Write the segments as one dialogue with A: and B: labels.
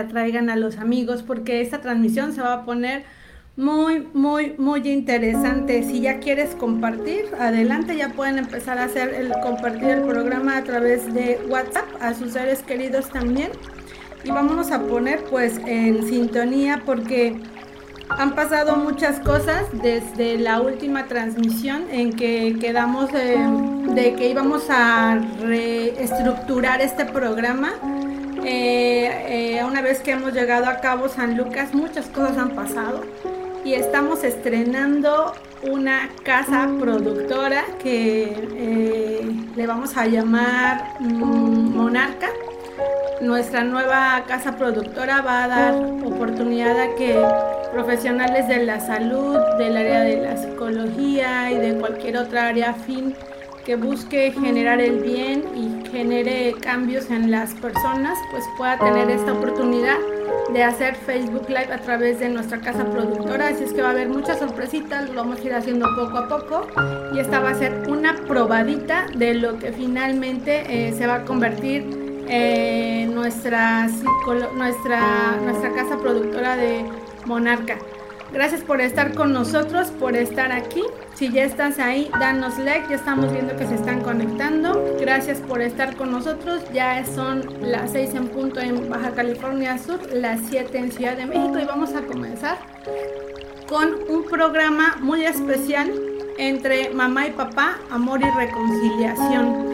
A: la abuelita, traigan a los amigos, porque esta transmisión se va a poner muy, muy, muy interesante. Si ya quieres compartir, adelante, ya pueden empezar a hacer el compartir el programa a través de WhatsApp a sus seres queridos también. Y vámonos a poner pues en sintonía porque han pasado muchas cosas desde la última transmisión en que quedamos de, de que íbamos a reestructurar este programa. Eh, eh, una vez que hemos llegado a Cabo San Lucas, muchas cosas han pasado y estamos estrenando una casa productora que eh, le vamos a llamar mm, Monarca. Nuestra nueva casa productora va a dar oportunidad a que profesionales de la salud, del área de la psicología y de cualquier otra área afín que busque generar el bien y genere cambios en las personas, pues pueda tener esta oportunidad de hacer Facebook Live a través de nuestra casa productora. Así es que va a haber muchas sorpresitas, lo vamos a ir haciendo poco a poco. Y esta va a ser una probadita de lo que finalmente eh, se va a convertir en nuestra, nuestra, nuestra casa productora de Monarca. Gracias por estar con nosotros, por estar aquí. Si ya estás ahí, danos like. Ya estamos viendo que se están conectando. Gracias por estar con nosotros. Ya son las 6 en punto en Baja California Sur, las 7 en Ciudad de México y vamos a comenzar con un programa muy especial entre mamá y papá, amor y reconciliación.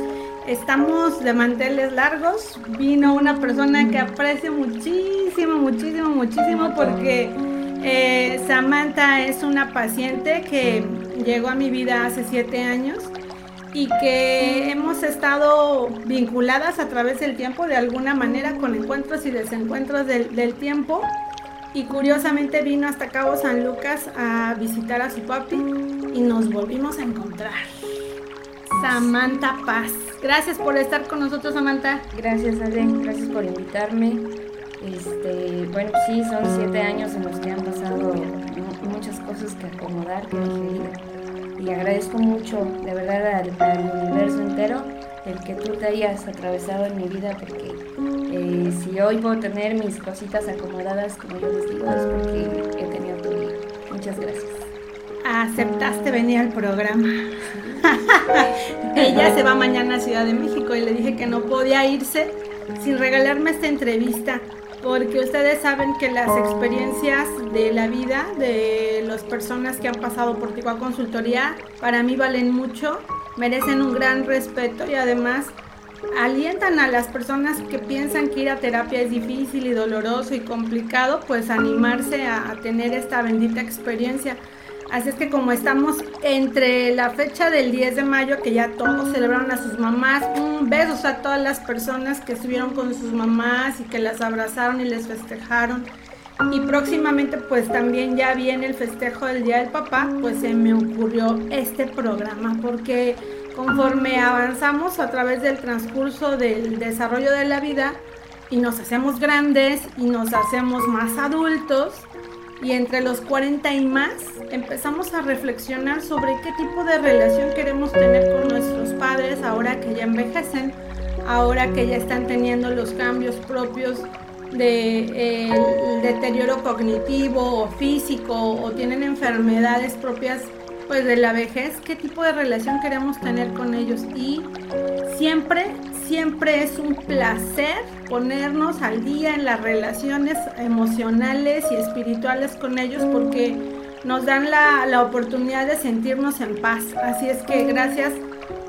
A: Estamos de manteles largos. Vino una persona que aprecio muchísimo, muchísimo, muchísimo porque eh, Samantha es una paciente que llegó a mi vida hace siete años y que hemos estado vinculadas a través del tiempo de alguna manera con encuentros y desencuentros del, tiempo. Y curiosamente vino hasta Cabo San Lucas a visitar a su papi y nos volvimos a encontrar. Samantha Paz. Gracias por estar con nosotros, Samantha.
B: Gracias, Adrián. Gracias por invitarme. Este, bueno, sí, son siete años en los que han pasado muchas cosas que acomodar, que digerir. Y agradezco mucho, de verdad, al, universo entero el que tú te hayas atravesado en mi vida, porque eh, si hoy puedo tener mis cositas acomodadas, como yo les digo, es porque he tenido tu vida. Muchas gracias.
A: Aceptaste venir al programa. Ella se va mañana a Ciudad de México y le dije que no podía irse sin regalarme esta entrevista porque ustedes saben que las experiencias de la vida de las personas que han pasado por Ticua Consultoría para mí valen mucho, merecen un gran respeto y además alientan a las personas que piensan que ir a terapia es difícil y doloroso y complicado, pues animarse a, a tener esta bendita experiencia. Así es que como estamos entre la fecha del 10 de mayo, que ya todos celebraron a sus mamás, un beso a todas las personas que estuvieron con sus mamás y que las abrazaron y les festejaron. Y próximamente pues también ya viene el festejo del Día del Papá, pues se me ocurrió este programa, porque conforme avanzamos a través del transcurso del desarrollo de la vida y nos hacemos grandes y nos hacemos más adultos, y entre los 40 y más empezamos a reflexionar sobre qué tipo de relación queremos tener con nuestros padres ahora que ya envejecen, ahora que ya están teniendo los cambios propios del de, deterioro cognitivo o físico o tienen enfermedades propias pues de la vejez, qué tipo de relación queremos tener con ellos y siempre siempre es un placer ponernos al día en las relaciones emocionales y espirituales con ellos porque nos dan la, oportunidad de sentirnos en paz. Así es que gracias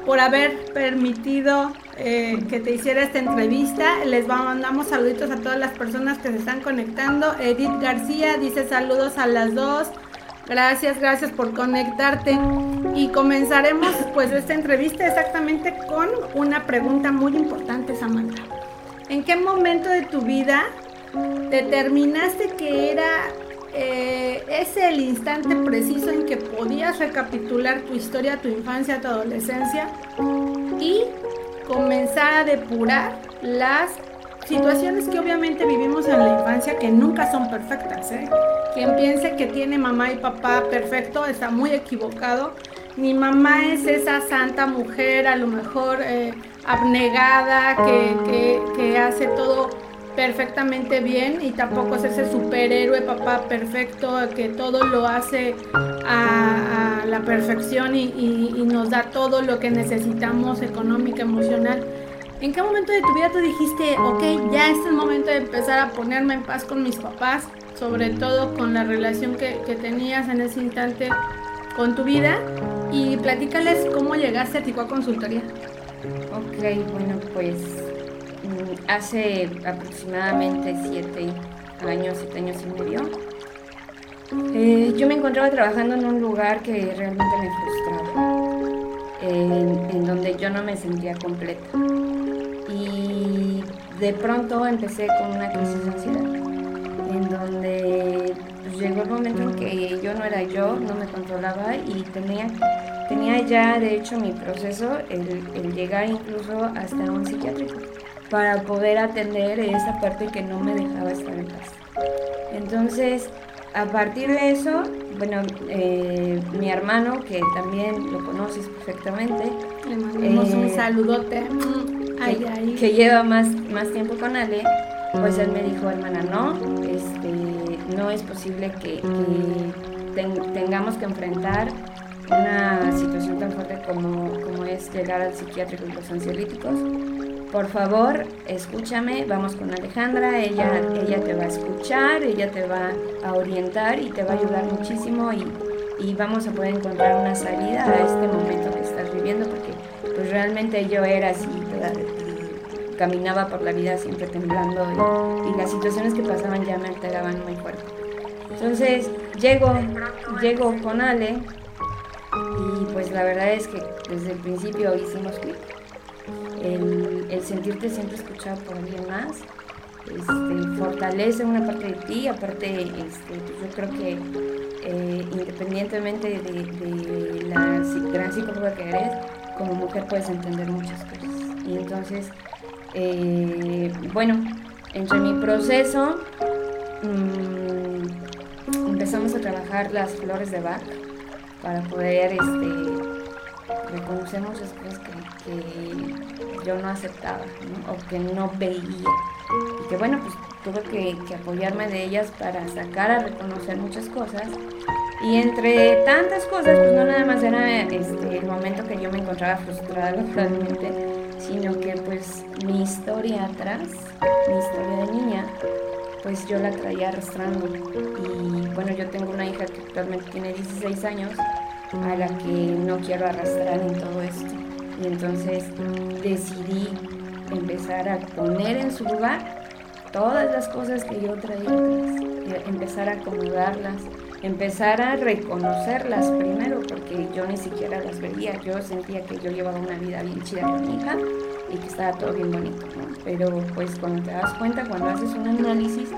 A: por haber permitido eh, que te hiciera esta entrevista. Les mandamos saluditos a todas las personas que se están conectando. Edith García dice saludos a las dos. Gracias, gracias por conectarte. Y comenzaremos pues esta entrevista exactamente con una pregunta muy importante, Samantha. ¿En qué momento de tu vida determinaste que era eh, es el instante preciso en que podías recapitular tu historia, tu infancia, tu adolescencia y comenzar a depurar las situaciones que obviamente vivimos en la infancia que nunca son perfectas. ¿eh? Quien piense que tiene mamá y papá perfecto está muy equivocado. Mi mamá es esa santa mujer, a lo mejor eh, abnegada, que, que hace todo perfectamente bien y tampoco es ese superhéroe papá perfecto que todo lo hace a, la perfección y, nos da todo lo que necesitamos económica, emocional. ¿En qué momento de tu vida tú dijiste, ok, ya es el momento de empezar a ponerme en paz con mis papás, sobre todo con la relación que, que tenías en ese instante con tu vida? Y platícales cómo llegaste a Ticua Consultoría.
B: Ok, bueno, pues hace aproximadamente siete años, siete años y medio, eh, yo me encontraba trabajando en un lugar que realmente me frustraba, en, donde yo no me sentía completa. Y de pronto empecé con una crisis de ansiedad, en donde pues, llegó el momento en que yo no era yo, no me controlaba y tenía, tenía ya de hecho mi proceso, el, el llegar incluso hasta un psiquiátrico para poder atender esa parte que no me dejaba estar en paz. Entonces, a partir de eso, bueno, eh, mi hermano, que también lo conoces perfectamente,
A: le mandamos un eh, saludote,
B: que, que, lleva más, más tiempo con Ale, pues él me dijo, hermana, no, este, no es posible que, tengamos que enfrentar una situación tan fuerte como, como es llegar al psiquiátrico y los ansiolíticos por favor, escúchame, vamos con Alejandra, ella, ella te va a escuchar, ella te va a orientar y te va a ayudar muchísimo y, vamos a poder encontrar una salida a este momento que estás viviendo porque pues realmente yo era así, caminaba por la vida siempre temblando y, las situaciones que pasaban ya me alteraban muy fuerte. Entonces llego, llego con Ale y pues la verdad es que desde el principio hicimos clic. El, sentirte siempre escuchado por alguien más, este, fortalece una parte de ti, aparte este, pues yo creo que eh, independientemente de, la gran psicóloga que eres, como mujer puedes entender muchas cosas. Y entonces, eh, bueno, entre mi proceso mm, empezamos a trabajar las flores de Bach para poder este, reconocer muchas cosas que yo no aceptaba o que no veía. Y que bueno, pues tuve que, apoyarme de ellas para sacar a reconocer muchas cosas. Y entre tantas cosas, pues no nada más era este, el momento que yo me encontraba frustrada realmente, sino que pues mi historia atrás, mi historia de niña, pues yo la traía arrastrando. Y bueno, yo tengo una hija que actualmente tiene 16 años, a la que no quiero arrastrar en todo esto. Y entonces decidí empezar a poner en su lugar todas las cosas que yo traía atrás, empezar a acomodarlas, empezar a reconocerlas primero, porque yo ni siquiera las veía, yo sentía que yo llevaba una vida bien chida con mi hija y que estaba todo bien bonito, Pero pues cuando te das cuenta, cuando haces un análisis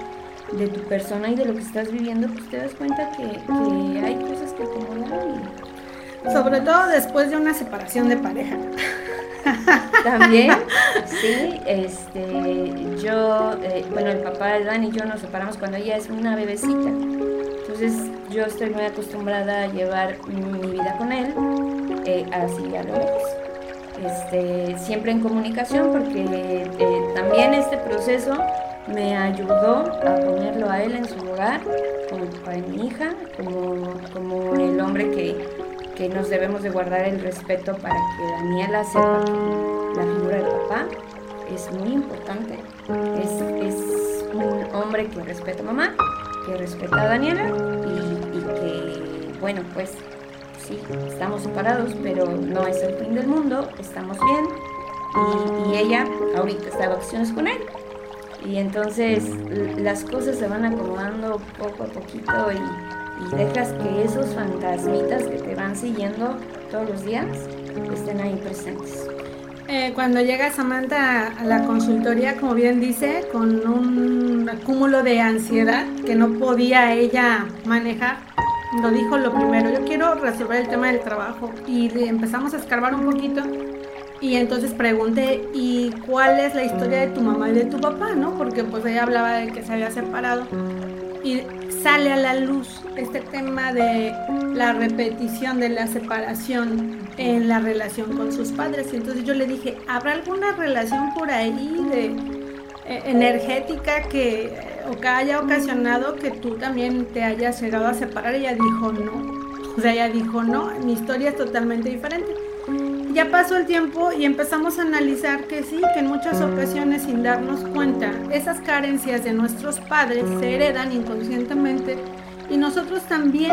B: de tu persona y de lo que estás viviendo, pues te das cuenta que, que hay cosas que acomodar
A: y... Sobre todo después de una separación de pareja.
B: También, sí, este, yo, eh, bueno, el papá de Dani y yo nos separamos cuando ella es una bebecita. Entonces yo estoy muy acostumbrada a llevar mi vida con él, eh, así a lo lejos. Este, siempre en comunicación porque eh, también este proceso me ayudó a ponerlo a él en su lugar, como papá de mi hija, como, como el hombre que que nos debemos de guardar el respeto para que Daniela sepa que la figura del papá es muy importante. Es, un hombre que respeta a mamá, que respeta a Daniela y, que, bueno, pues sí, estamos separados, pero no es el fin del mundo, estamos bien y, ella ahorita está de vacaciones con él. Y entonces las cosas se van acomodando poco a poquito y, dejas que esos fantasmitas que te van siguiendo todos los días estén ahí presentes.
A: Eh, cuando llega Samantha a la consultoría, como bien dice, con un acúmulo de ansiedad que no podía ella manejar, lo dijo lo primero, yo quiero resolver el tema del trabajo y empezamos a escarbar un poquito y entonces pregunté, ¿y cuál es la historia de tu mamá y de tu papá? ¿no? Porque pues ella hablaba de que se había separado y sale a la luz este tema de la repetición de la separación en la relación con sus padres. Y entonces yo le dije, ¿habrá alguna relación por ahí de eh, energética que o que haya ocasionado que tú también te hayas llegado a separar? Ella dijo no. O sea, ella dijo no, mi historia es totalmente diferente. Ya pasó el tiempo y empezamos a analizar que sí, que en muchas ocasiones sin darnos cuenta, esas carencias de nuestros padres se heredan inconscientemente y nosotros también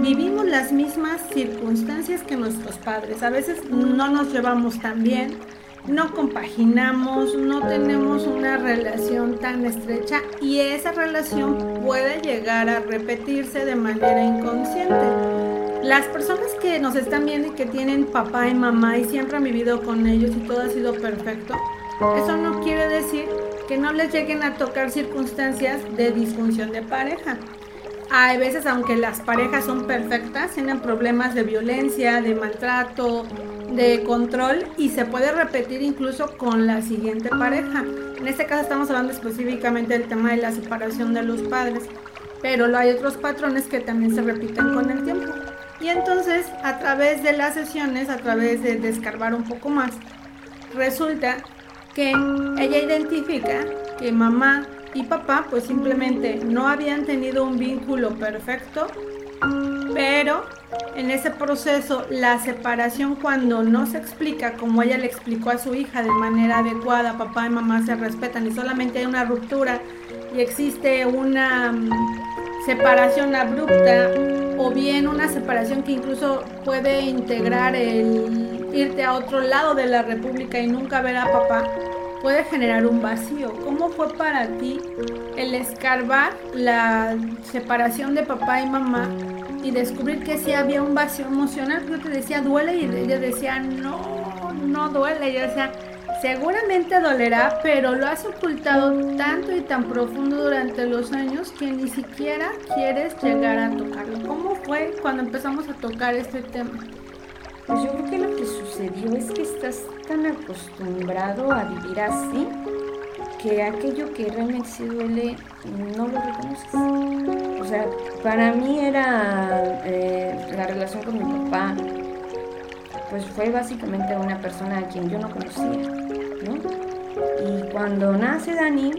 A: vivimos las mismas circunstancias que nuestros padres. A veces no nos llevamos tan bien, no compaginamos, no tenemos una relación tan estrecha y esa relación puede llegar a repetirse de manera inconsciente. Las personas que nos están viendo y que tienen papá y mamá y siempre han vivido con ellos y todo ha sido perfecto, eso no quiere decir que no les lleguen a tocar circunstancias de disfunción de pareja. Hay veces, aunque las parejas son perfectas, tienen problemas de violencia, de maltrato, de control y se puede repetir incluso con la siguiente pareja. En este caso estamos hablando específicamente del tema de la separación de los padres, pero hay otros patrones que también se repiten con el tiempo. Y entonces, a través de las sesiones, a través de descarbar un poco más, resulta que ella identifica que mamá y papá pues simplemente no habían tenido un vínculo perfecto, pero en ese proceso la separación cuando no se explica como ella le explicó a su hija de manera adecuada, papá y mamá se respetan y solamente hay una ruptura y existe una separación abrupta o bien una separación que incluso puede integrar el irte a otro lado de la República y nunca ver a papá, puede generar un vacío. ¿Cómo fue para ti el escarbar la separación de papá y mamá y descubrir que sí había un vacío emocional? Yo te decía, duele y ella decía, no, no duele. Yo decía, Seguramente dolerá, pero lo has ocultado tanto y tan profundo durante los años que ni siquiera quieres llegar a tocarlo. ¿Cómo fue cuando empezamos a tocar este tema?
B: Pues yo creo que lo que sucedió es que estás tan acostumbrado a vivir así que aquello que realmente sí duele no lo reconoces. O sea, para mí era eh, la relación con mi papá, pues fue básicamente una persona a quien yo no conocía. Y cuando nace Dani,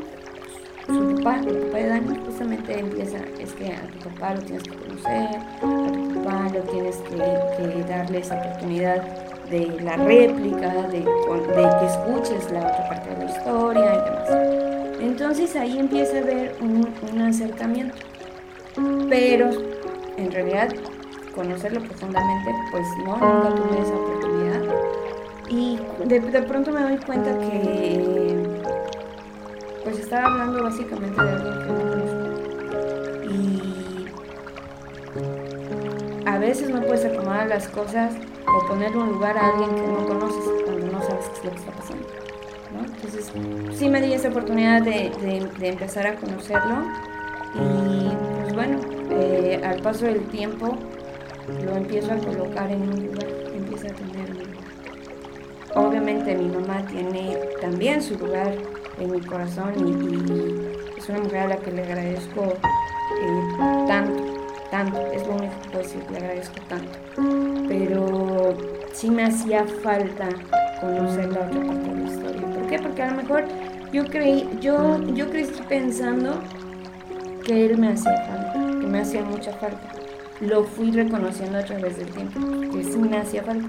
B: su papá, el papá de Dani, justamente empieza, es que a tu papá lo tienes que conocer, a tu papá lo tienes que, darle esa oportunidad de la réplica, de, que escuches la otra parte de la historia y demás. Entonces ahí empieza a haber un, un acercamiento. Pero en realidad conocerlo profundamente, pues no, nunca tuve esa oportunidad. Y de, pronto me doy cuenta que pues estaba hablando básicamente de alguien que no conozco. Y a veces no puedes acomodar las cosas o ponerle un lugar a alguien que no conoces cuando no sabes qué es lo que está pasando. Entonces sí me di esa oportunidad de, empezar a conocerlo y pues bueno, eh, al paso del tiempo lo empiezo a colocar en un lugar, empieza a tener Obviamente mi mamá tiene también su lugar en mi corazón y, es una mujer a la que le agradezco eh, tanto, tanto, es lo único que puedo decir, le agradezco tanto. Pero sí me hacía falta conocer la otra parte de la historia. ¿Por qué? Porque a lo mejor yo creí, yo, yo crecí pensando que él me hacía falta, que me hacía mucha falta. Lo fui reconociendo a través del tiempo, que sí me hacía falta.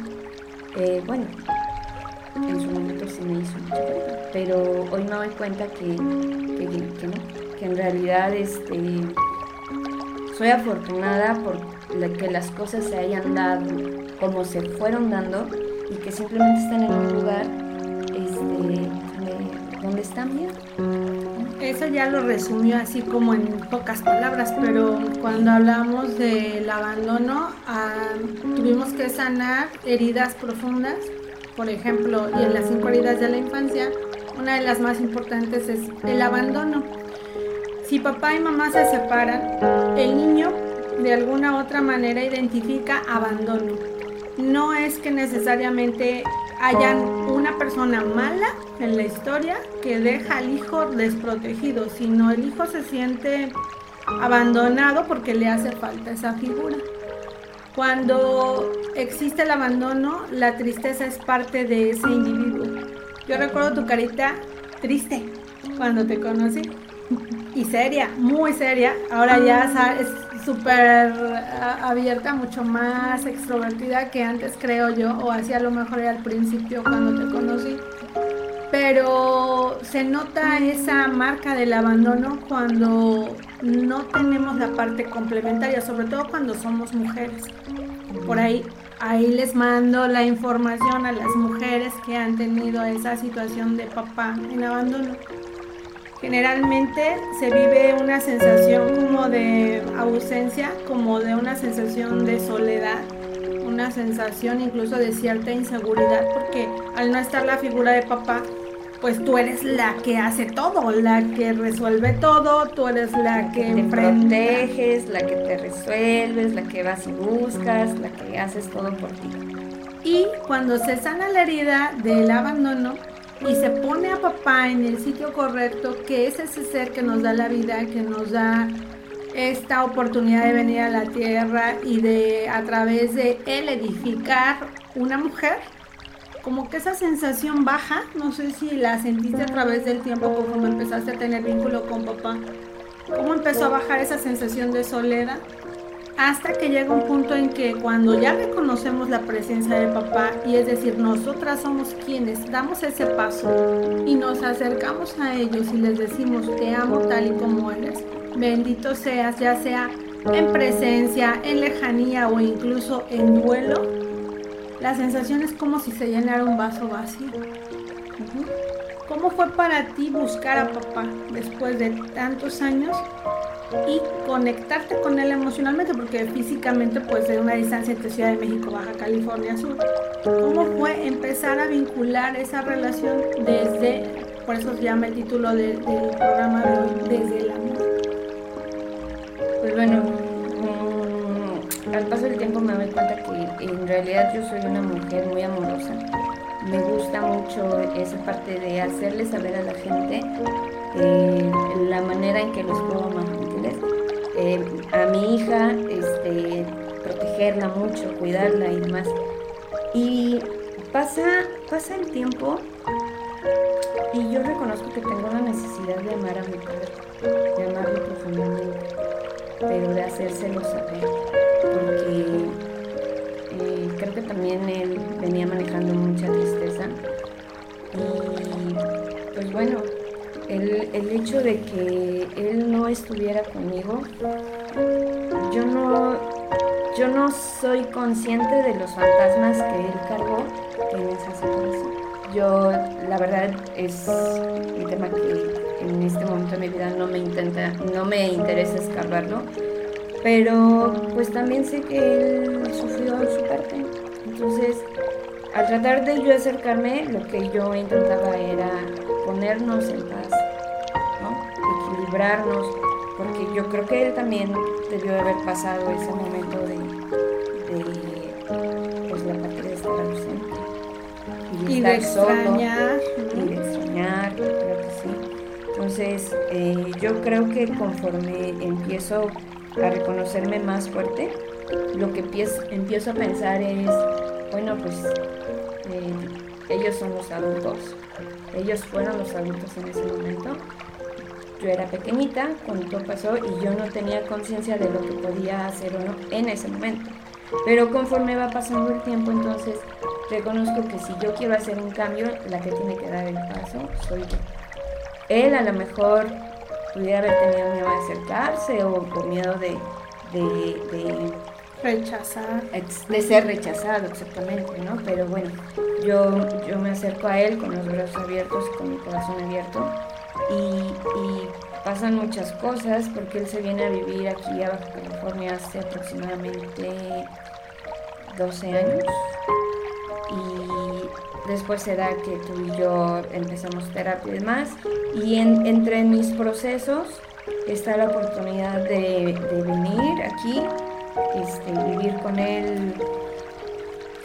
B: Eh, bueno, en su momento sí me hizo mucha falta, pero hoy me doy cuenta que, que, no, que en realidad este, soy afortunada por que las cosas se hayan dado como se fueron dando y que simplemente están en un lugar están bien.
A: Eso ya lo resumió así como en pocas palabras, pero cuando hablamos del abandono, ah, tuvimos que sanar heridas profundas, por ejemplo, y en las cinco heridas de la infancia, una de las más importantes es el abandono. Si papá y mamá se separan, el niño de alguna otra manera identifica abandono. No es que necesariamente hayan una persona mala en la historia que deja al hijo desprotegido, sino el hijo se siente abandonado porque le hace falta esa figura. Cuando existe el abandono, la tristeza es parte de ese individuo. Yo recuerdo tu carita triste cuando te conocí y seria, muy seria. Ahora ya es súper abierta, mucho más extrovertida que antes creo yo, o así a lo mejor al principio cuando te conocí. Pero se nota esa marca del abandono cuando no tenemos la parte complementaria, sobre todo cuando somos mujeres. Por ahí, ahí les mando la información a las mujeres que han tenido esa situación de papá en abandono generalmente se vive una sensación como de ausencia, como de una sensación de soledad, una sensación incluso de cierta inseguridad, porque al no estar la figura de papá, pues tú eres la que hace todo, la que resuelve todo, tú eres la que
B: te proteges, la que te resuelves, la que vas y buscas, la que haces todo por ti.
A: Y cuando se sana la herida del abandono, y se pone a papá en el sitio correcto, que es ese ser que nos da la vida, que nos da esta oportunidad de venir a la tierra y de a través de él edificar una mujer, como que esa sensación baja, no sé si la sentiste a través del tiempo como empezaste a tener vínculo con papá, cómo empezó a bajar esa sensación de soledad hasta que llega un punto en que cuando ya reconocemos la presencia de papá, y es decir, nosotras somos quienes damos ese paso y nos acercamos a ellos y les decimos, te amo tal y como eres, bendito seas, ya sea en presencia, en lejanía o incluso en duelo, la sensación es como si se llenara un vaso vacío. ¿Cómo fue para ti buscar a papá después de tantos años y conectarte con él emocionalmente, porque físicamente pues de una distancia entre Ciudad de México, Baja California Sur. ¿Cómo fue empezar a vincular esa relación desde, por eso se llama el título del programa de hoy, desde el amor?
B: Pues bueno, mm, al paso del tiempo me doy cuenta que en realidad yo soy una mujer muy amorosa. Me gusta mucho esa parte de hacerle saber a la gente eh, la manera en que los puedo amar eh, a mi hija, este, protegerla mucho, cuidarla y demás. Y pasa, pasa el tiempo y yo reconozco que tengo la necesidad de amar a mi padre, de amarlo profundamente, pero de hacérselo saber, porque creo que también él venía manejando mucha tristeza. Y pues bueno, el, el, hecho de que él no estuviera conmigo, yo no, yo no soy consciente de los fantasmas que él cargó en esa situación. Yo, la verdad, es un tema que en este momento de mi vida no me intenta, no me interesa escarbarlo, pero pues también sé que él sufrió su parte. Entonces, al tratar de yo acercarme, lo que yo intentaba era ponernos en paz, ¿no? equilibrarnos, porque yo creo que él también debió de haber pasado ese momento de, pues, la parte de estar ausente
A: y, de extrañar
B: y de extrañar, creo que sí. Entonces, eh, yo creo que conforme empiezo a reconocerme más fuerte, lo que empiezo a pensar es, bueno, pues eh, ellos son los adultos, ellos fueron los adultos en ese momento. Yo era pequeñita cuando todo pasó y yo no tenía conciencia de lo que podía hacer o no en ese momento. Pero conforme va pasando el tiempo, entonces reconozco que si yo quiero hacer un cambio, la que tiene que dar el paso soy yo. Él a lo mejor pudiera haber tenido miedo de acercarse o por miedo de
A: Rechazar.
B: De ser rechazado, exactamente, ¿no? Pero bueno, yo, yo me acerco a él con los brazos abiertos con mi corazón abierto y, pasan muchas cosas porque él se viene a vivir aquí a Baja California hace aproximadamente 12 años y después se da que tú y yo empezamos terapia y demás y entre mis procesos está la oportunidad de, venir aquí, este, vivir con él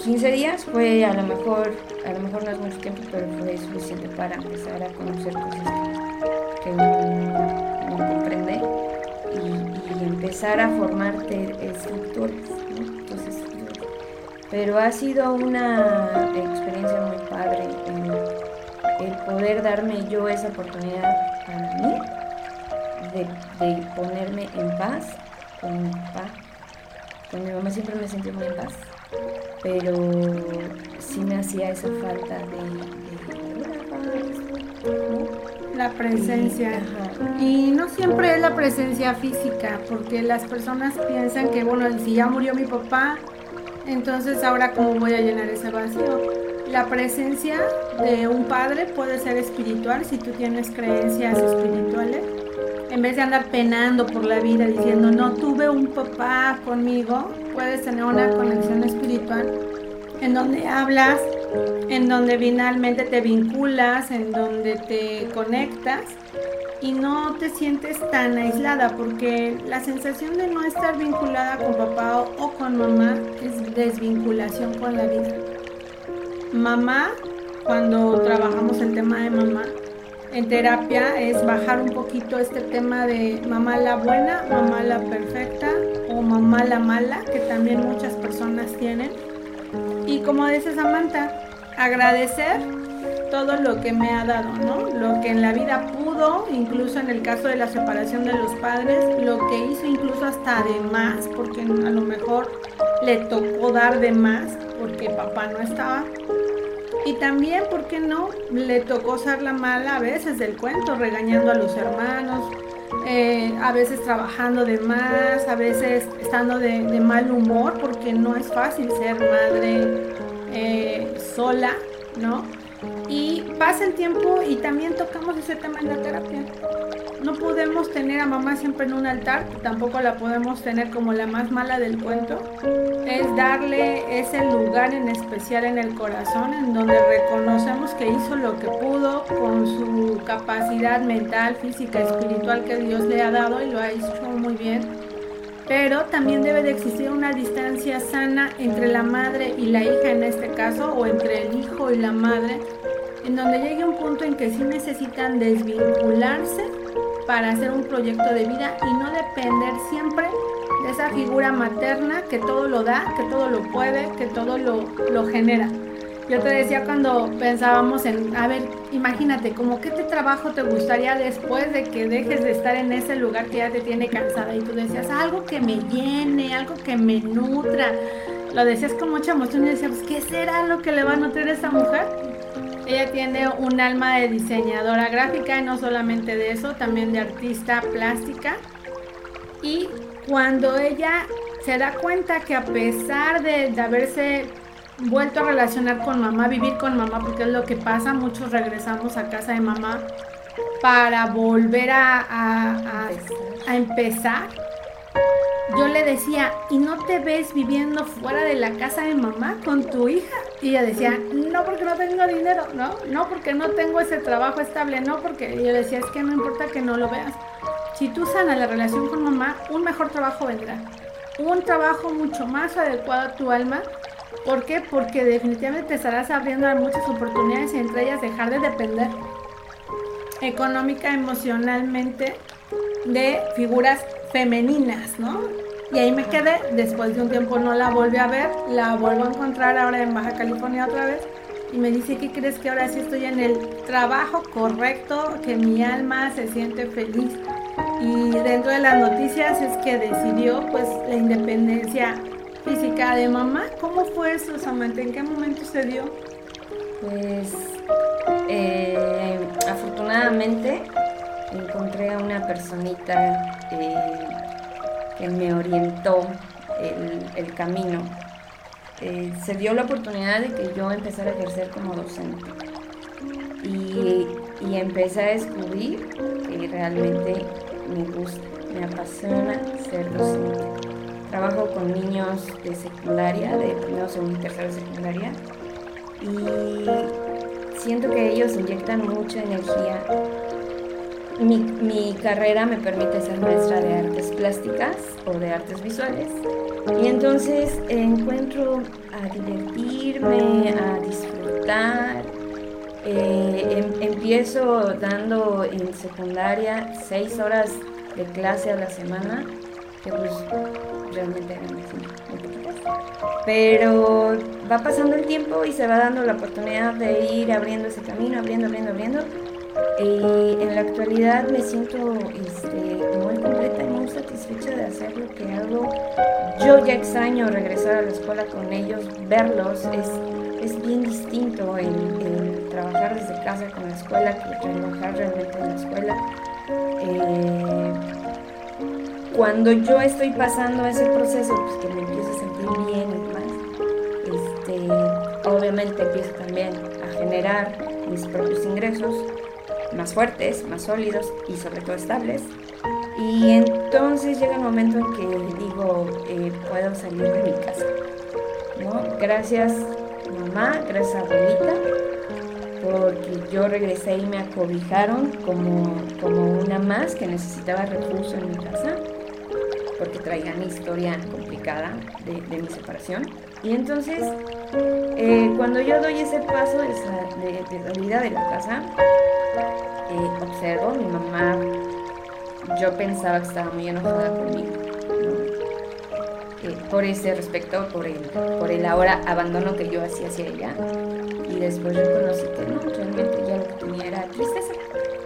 B: 15 días fue a lo mejor, a lo mejor no es mucho tiempo, pero fue suficiente para empezar a conocer cosas que, uno no comprende y, empezar a formarte estructuras. Entonces, pero ha sido una experiencia muy padre el, poder darme yo esa oportunidad para mí de, ponerme en paz con mi papá. Con mi mamá siempre me sentí muy en paz, pero sí me hacía esa falta de,
A: la presencia. Y no siempre es la presencia física, porque las personas piensan que, bueno, si ya murió mi papá, entonces ahora cómo voy a llenar ese vacío. La presencia de un padre puede ser espiritual si tú tienes creencias espirituales en vez de andar penando por la vida diciendo, no tuve un papá conmigo, puedes tener una conexión espiritual en donde hablas, en donde finalmente te vinculas, en donde te conectas y no te sientes tan aislada porque la sensación de no estar vinculada con papá o con mamá es desvinculación con la vida. Mamá, cuando trabajamos el tema de mamá, en terapia es bajar un poquito este tema de mamá la buena, mamá la perfecta o mamá la mala, que también muchas personas tienen. Y como dice Samantha, agradecer todo lo que me ha dado, ¿no? Lo que en la vida pudo, incluso en el caso de la separación de los padres, lo que hizo incluso hasta de más, porque a lo mejor le tocó dar de más porque papá no estaba y también, ¿por qué no? Le tocó ser la mala a veces del cuento, regañando a los hermanos, eh, a veces trabajando de más, a veces estando de, mal humor, porque no es fácil ser madre eh, sola, ¿no? Y pasa el tiempo y también tocamos ese tema en la terapia. No podemos tener a mamá siempre en un altar, tampoco la podemos tener como la más mala del cuento. Es darle ese lugar en especial en el corazón, en donde reconocemos que hizo lo que pudo con su capacidad mental, física, espiritual que Dios le ha dado y lo ha hecho muy bien. Pero también debe de existir una distancia sana entre la madre y la hija en este caso, o entre el hijo y la madre, en donde llegue un punto en que sí necesitan desvincularse para hacer un proyecto de vida y no depender siempre de esa figura materna que todo lo da, que todo lo puede, que todo lo, lo genera. Yo te decía cuando pensábamos en, a ver, imagínate, como qué te trabajo te gustaría después de que dejes de estar en ese lugar que ya te tiene cansada y tú decías, algo que me llene, algo que me nutra. Lo decías con mucha emoción y decías, ¿qué será lo que le va a nutrir a esta mujer? Ella tiene un alma de diseñadora gráfica y no solamente de eso, también de artista plástica. Y cuando ella se da cuenta que a pesar de, haberse vuelto a relacionar con mamá, vivir con mamá, porque es lo que pasa, muchos regresamos a casa de mamá para volver a empezar yo le decía, ¿y no te ves viviendo fuera de la casa de mamá con tu hija? Y ella decía, no porque no tengo dinero, no, no porque no tengo ese trabajo estable, no porque yo le decía, es que no importa que no lo veas. Si tú sanas la relación con mamá, un mejor trabajo vendrá. Un trabajo mucho más adecuado a tu alma. ¿Por qué? Porque definitivamente te estarás abriendo muchas oportunidades, entre ellas dejar de depender económica, emocionalmente de figuras femeninas, ¿no? Y ahí me quedé, después de un tiempo no la volví a ver, la vuelvo a encontrar ahora en Baja California otra vez y me dice, ¿qué crees que ahora sí estoy en el trabajo correcto, que mi alma se siente feliz? Y dentro de las noticias es que decidió pues la independencia física de mamá. ¿Cómo fue eso, Samantha? ¿En qué momento se dio?
B: Pues eh, afortunadamente encontré a una personita eh, que me orientó el, camino. Eh, se dio la oportunidad de que yo empezara a ejercer como docente. Y y empecé a descubrir que realmente me gusta, me apasiona ser docente. Trabajo con niños de secundaria, de primero, segundo y tercero de secundaria, y siento que ellos inyectan mucha energía. Mi, carrera me permite ser maestra de artes plásticas o de artes visuales y entonces encuentro a divertirme, a disfrutar. Eh, em, empiezo dando en secundaria seis horas de clase a la semana, que pues realmente eran muy Pero va pasando el tiempo y se va dando la oportunidad de ir abriendo ese camino, abriendo, abriendo, abriendo. Y en la actualidad me siento este, muy completa y muy satisfecha de hacer lo que hago. Yo ya extraño regresar a la escuela con ellos, verlos. Es, es bien distinto el, trabajar desde casa con la escuela que trabajar realmente en la escuela. Eh, cuando yo estoy pasando ese proceso, pues que me empiezo a sentir bien y demás, este, obviamente empiezo también a generar mis propios ingresos más fuertes, más sólidos y sobre todo estables. Y entonces llega el momento en que digo, eh, puedo salir de mi casa. ¿no? Gracias mamá, gracias abuelita, porque yo regresé y me acobijaron como, como una más que necesitaba refugio en mi casa, porque traía mi historia complicada de, mi separación. Y entonces, eh, cuando yo doy ese paso de, de, de salida de la casa, eh, observo, mi mamá, yo pensaba que estaba muy enojada conmigo. Eh, por ese respecto, por el, por el ahora abandono que yo hacía hacia ella. Y después reconocí que no, realmente ya lo que tenía era tristeza,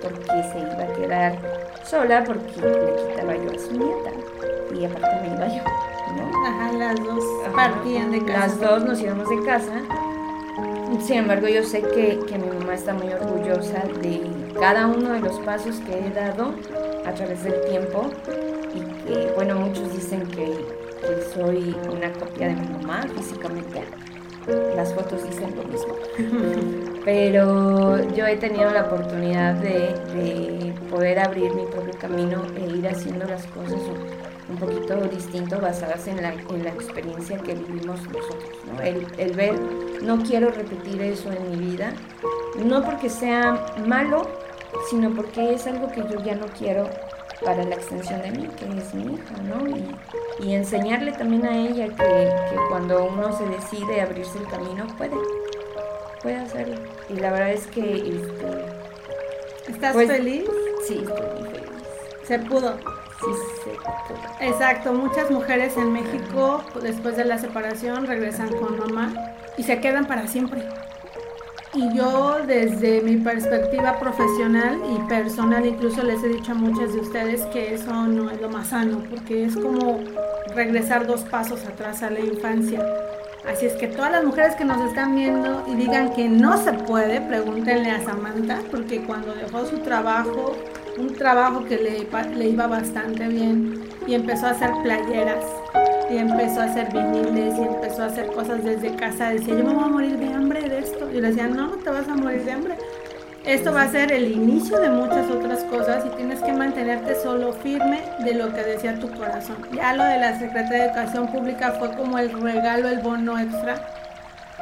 B: porque se iba a quedar sola, porque le quitaba yo a su nieta. Y aparte me iba yo. ¿no?
A: Ajá, las dos partían de casa.
B: Las dos nos íbamos de casa sin embargo, yo sé que, mi mamá está muy orgullosa de cada uno de los pasos que he dado a través del tiempo y que, bueno, muchos dicen que, soy una copia de mi mamá físicamente. Las fotos dicen lo mismo. Pero yo he tenido la oportunidad de, de poder abrir mi propio camino e ir haciendo las cosas un poquito distinto basadas en la, en la experiencia que vivimos nosotros. ¿no? El, el, ver, no quiero repetir eso en mi vida, no porque sea malo, sino porque es algo que yo ya no quiero para la extensión de mí, que es mi hija, ¿no? Y, y enseñarle también a ella que, que, cuando uno se decide abrirse el camino, puede, puede hacerlo. Y la verdad es que... Este,
A: ¿Estás pues, feliz?
B: Sí, estoy muy feliz.
A: Se pudo. Exacto, muchas mujeres en México después de la separación regresan con mamá y se quedan para siempre. Y yo desde mi perspectiva profesional y personal incluso les he dicho a muchas de ustedes que eso no es lo más sano, porque es como regresar dos pasos atrás a la infancia. Así es que todas las mujeres que nos están viendo y digan que no se puede, pregúntenle a Samantha, porque cuando dejó su trabajo un trabajo que le, iba bastante bien y empezó a hacer playeras y empezó a hacer viniles y empezó a hacer cosas desde casa. Decía, yo me voy a morir de hambre de esto. Y le decía, no, no te vas a morir de hambre. Esto va a ser el inicio de muchas otras cosas y tienes que mantenerte solo firme de lo que decía tu corazón. Ya lo de la Secretaría de Educación Pública fue como el regalo, el bono extra.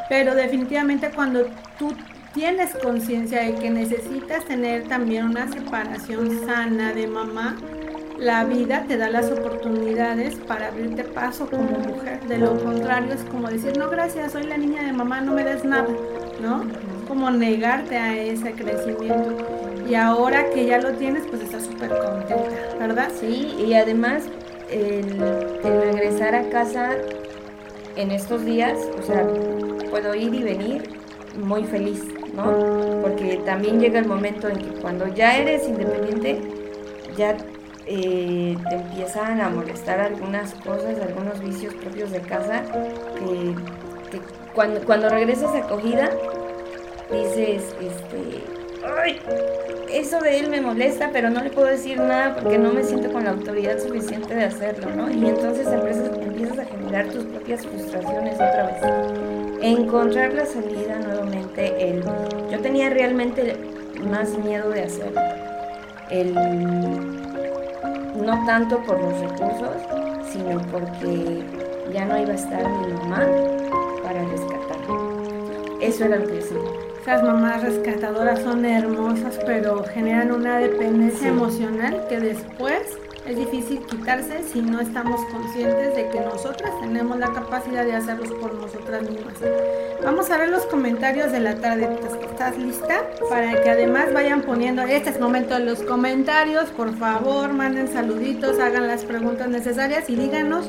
A: Pero definitivamente cuando tú tienes conciencia de que necesitas tener también una separación sana de mamá, la vida te da las oportunidades para abrirte paso como mujer. De lo contrario es como decir, no, gracias, soy la niña de mamá, no me des nada, ¿no? Es como negarte a ese crecimiento. Y ahora que ya lo tienes, pues estás súper contenta, ¿verdad?
B: Sí, y además el, el regresar a casa en estos días, o sea, puedo ir y venir muy feliz, ¿no? Porque también llega el momento en que cuando ya eres independiente, ya eh, te empiezan a molestar algunas cosas, algunos vicios propios de casa, que, cuando, cuando regresas a acogida, dices, este, ay, eso de él me molesta, pero no le puedo decir nada porque no me siento con la autoridad suficiente de hacerlo, ¿no? Y entonces empiezas, empiezas a generar tus propias frustraciones otra vez encontrar la salida nuevamente. El, yo tenía realmente más miedo de hacerlo. El, no tanto por los recursos, sino porque ya no iba a estar mi mamá para rescatarme. Eso era lo que decía.
A: Esas mamás rescatadoras son hermosas, pero generan una dependencia emocional que después es difícil quitarse si no estamos conscientes de que nosotras tenemos la capacidad de hacerlos por nosotras mismas. Vamos a ver los comentarios de la tarde. ¿Estás lista? Para que además vayan poniendo, este es momento de los comentarios, por favor, manden saluditos, hagan las preguntas necesarias y díganos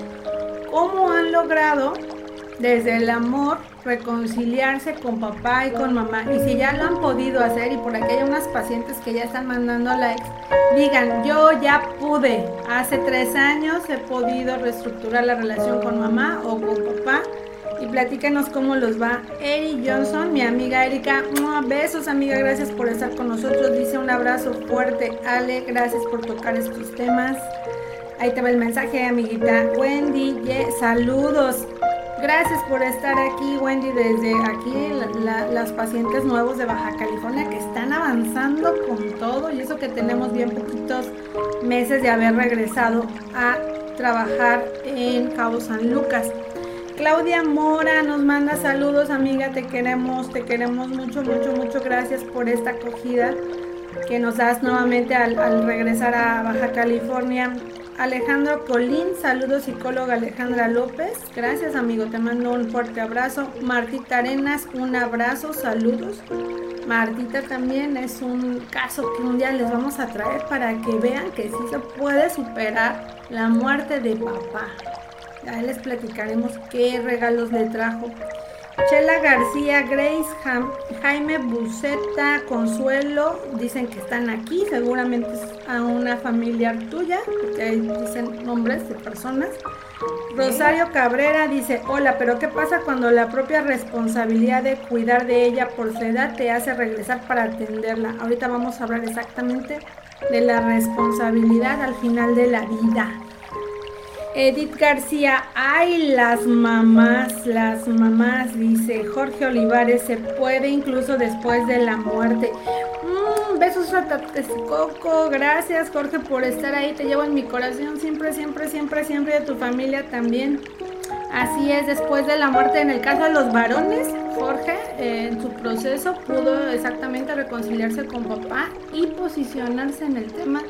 A: cómo han logrado desde el amor reconciliarse con papá y con mamá. Y si ya lo han podido hacer y por aquí hay unas pacientes que ya están mandando likes, digan, yo ya pude, hace tres años he podido reestructurar la relación con mamá o con papá. Y platícanos cómo los va. Eri Johnson, mi amiga Erika. Besos, amiga. Gracias por estar con nosotros. Dice un abrazo fuerte. Ale, gracias por tocar estos temas. Ahí te va el mensaje, amiguita. Wendy, saludos. Gracias por estar aquí, Wendy, desde aquí, las pacientes nuevos de Baja California que están avanzando con todo y eso que tenemos bien poquitos meses de haber regresado a trabajar en Cabo San Lucas. Claudia Mora nos manda saludos, amiga, te queremos, te queremos mucho, mucho, mucho. Gracias por esta acogida que nos das nuevamente al, regresar a Baja California. Alejandro Colín, saludos psicóloga Alejandra López. Gracias amigo, te mando un fuerte abrazo. Martita Arenas, un abrazo, saludos. Martita también es un caso que un día les vamos a traer para que vean que sí se puede superar la muerte de papá. Ya les platicaremos qué regalos le trajo. Chela García, Grace, Jaime Buceta, Consuelo, dicen que están aquí, seguramente es a una familiar tuya, porque ahí dicen nombres de personas. Rosario Cabrera dice, hola, pero ¿qué pasa cuando la propia responsabilidad de cuidar de ella por su edad te hace regresar para atenderla? Ahorita vamos a hablar exactamente de la responsabilidad al final de la vida. Edith García, ay, las mamás, las mamás, dice Jorge Olivares, se puede incluso después de la muerte. Mm, besos a Coco, gracias Jorge por estar ahí, te llevo en mi corazón siempre, siempre, siempre, siempre de tu familia también. Así es, después de la muerte, en el caso de los varones, Jorge eh, en su proceso pudo exactamente reconciliarse con papá y posicionarse en el tema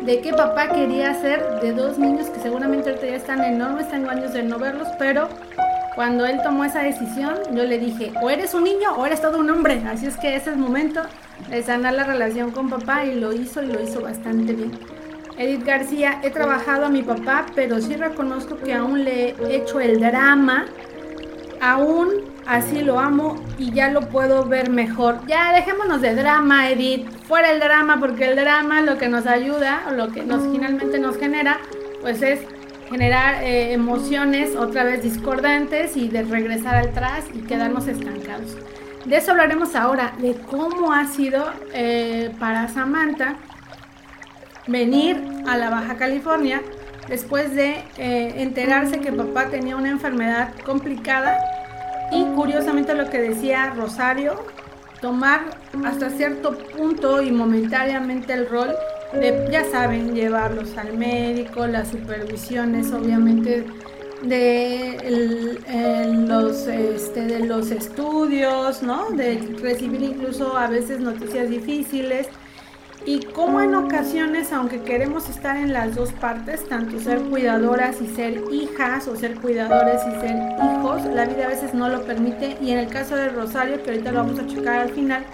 A: de qué papá quería hacer de dos niños que seguramente ahorita ya están enormes, tengo años de no verlos, pero cuando él tomó esa decisión, yo le dije, o eres un niño o eres todo un hombre. Así es que ese es el momento de sanar la relación con papá y lo hizo y lo hizo bastante bien. Edith García, he trabajado a mi papá, pero sí reconozco que aún le he hecho el drama. Aún así lo amo y ya lo puedo ver mejor. Ya dejémonos de drama, Edith. Fuera el drama, porque el drama lo que nos ayuda, o lo que nos finalmente nos genera, pues es generar eh, emociones otra vez discordantes y de regresar atrás y quedarnos estancados. De eso hablaremos ahora, de cómo ha sido eh, para Samantha venir a la Baja California después de eh, enterarse que papá tenía una enfermedad complicada y curiosamente lo que decía Rosario, tomar hasta cierto punto y momentáneamente el rol de, ya saben, llevarlos al médico, las supervisiones obviamente de los este, de los estudios, ¿no? De recibir incluso a veces noticias difíciles y cómo en ocasiones, aunque queremos estar en las dos partes, tanto ser cuidadoras y ser hijas o ser cuidadores y ser hijos, la vida a veces no lo permite. Y en el caso de Rosario, que ahorita lo vamos a checar al final,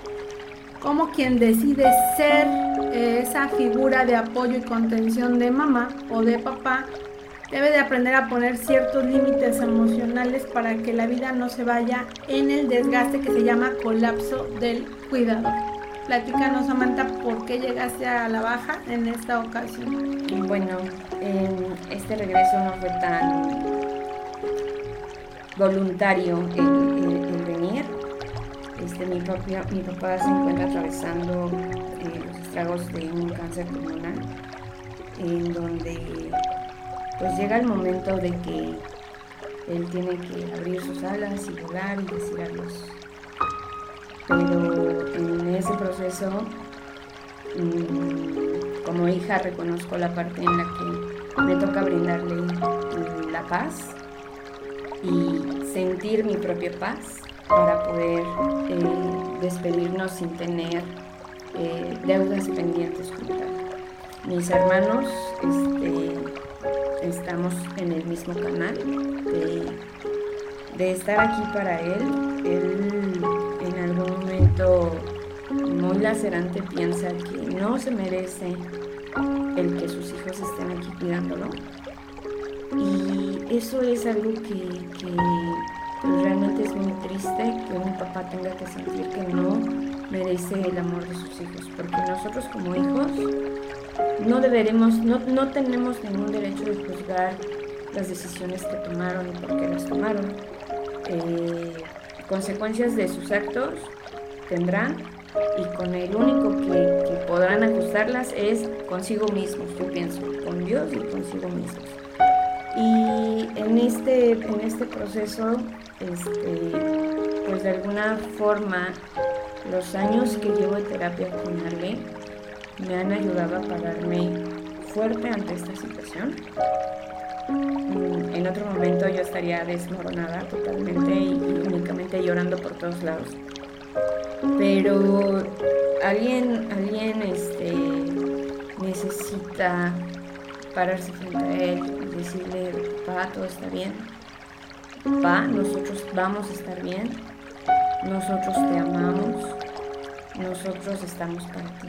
A: como quien decide ser esa figura de apoyo y contención de mamá o de papá, debe de aprender a poner ciertos límites emocionales para que la vida no se vaya en el desgaste que se llama colapso del cuidador. Platícanos, Samantha, ¿por qué llegaste a la baja en esta ocasión?
B: Bueno, este regreso no fue tan voluntario el, venir. Este, mi, mi papá se encuentra atravesando eh, los estragos de un cáncer pulmonar, en donde pues llega el momento de que él tiene que abrir sus alas y volar y decir adiós pero en ese proceso mm, como hija reconozco la parte en la que me toca brindarle la paz y sentir mi propia paz para poder eh, despedirnos sin tener eh, deudas pendientes Mis hermanos este, estamos en el mismo canal de, de estar aquí para él. Él muy lacerante piensa que no se merece el que sus hijos estén aquí cuidándolo. Y eso es algo que, pues, realmente es muy triste que un papá tenga que sentir que no merece el amor de sus hijos, porque nosotros como hijos no deberemos, no, no tenemos ningún derecho de juzgar las decisiones que tomaron y por qué las tomaron. Eh, consecuencias de sus actos tendrán y con el único que, podrán ajustarlas es consigo mismos, yo pienso, con Dios y consigo mismos. Y en este, en este proceso, este, pues de alguna forma, los años que llevo de terapia con Ale me han ayudado a pararme fuerte ante esta situación. Mm, en otro momento yo estaría desmoronada totalmente y únicamente llorando por todos lados pero alguien, alguien este, necesita pararse frente a él y decirle, pa, todo está bien, pa, nosotros vamos a estar bien, nosotros te amamos, nosotros estamos para ti.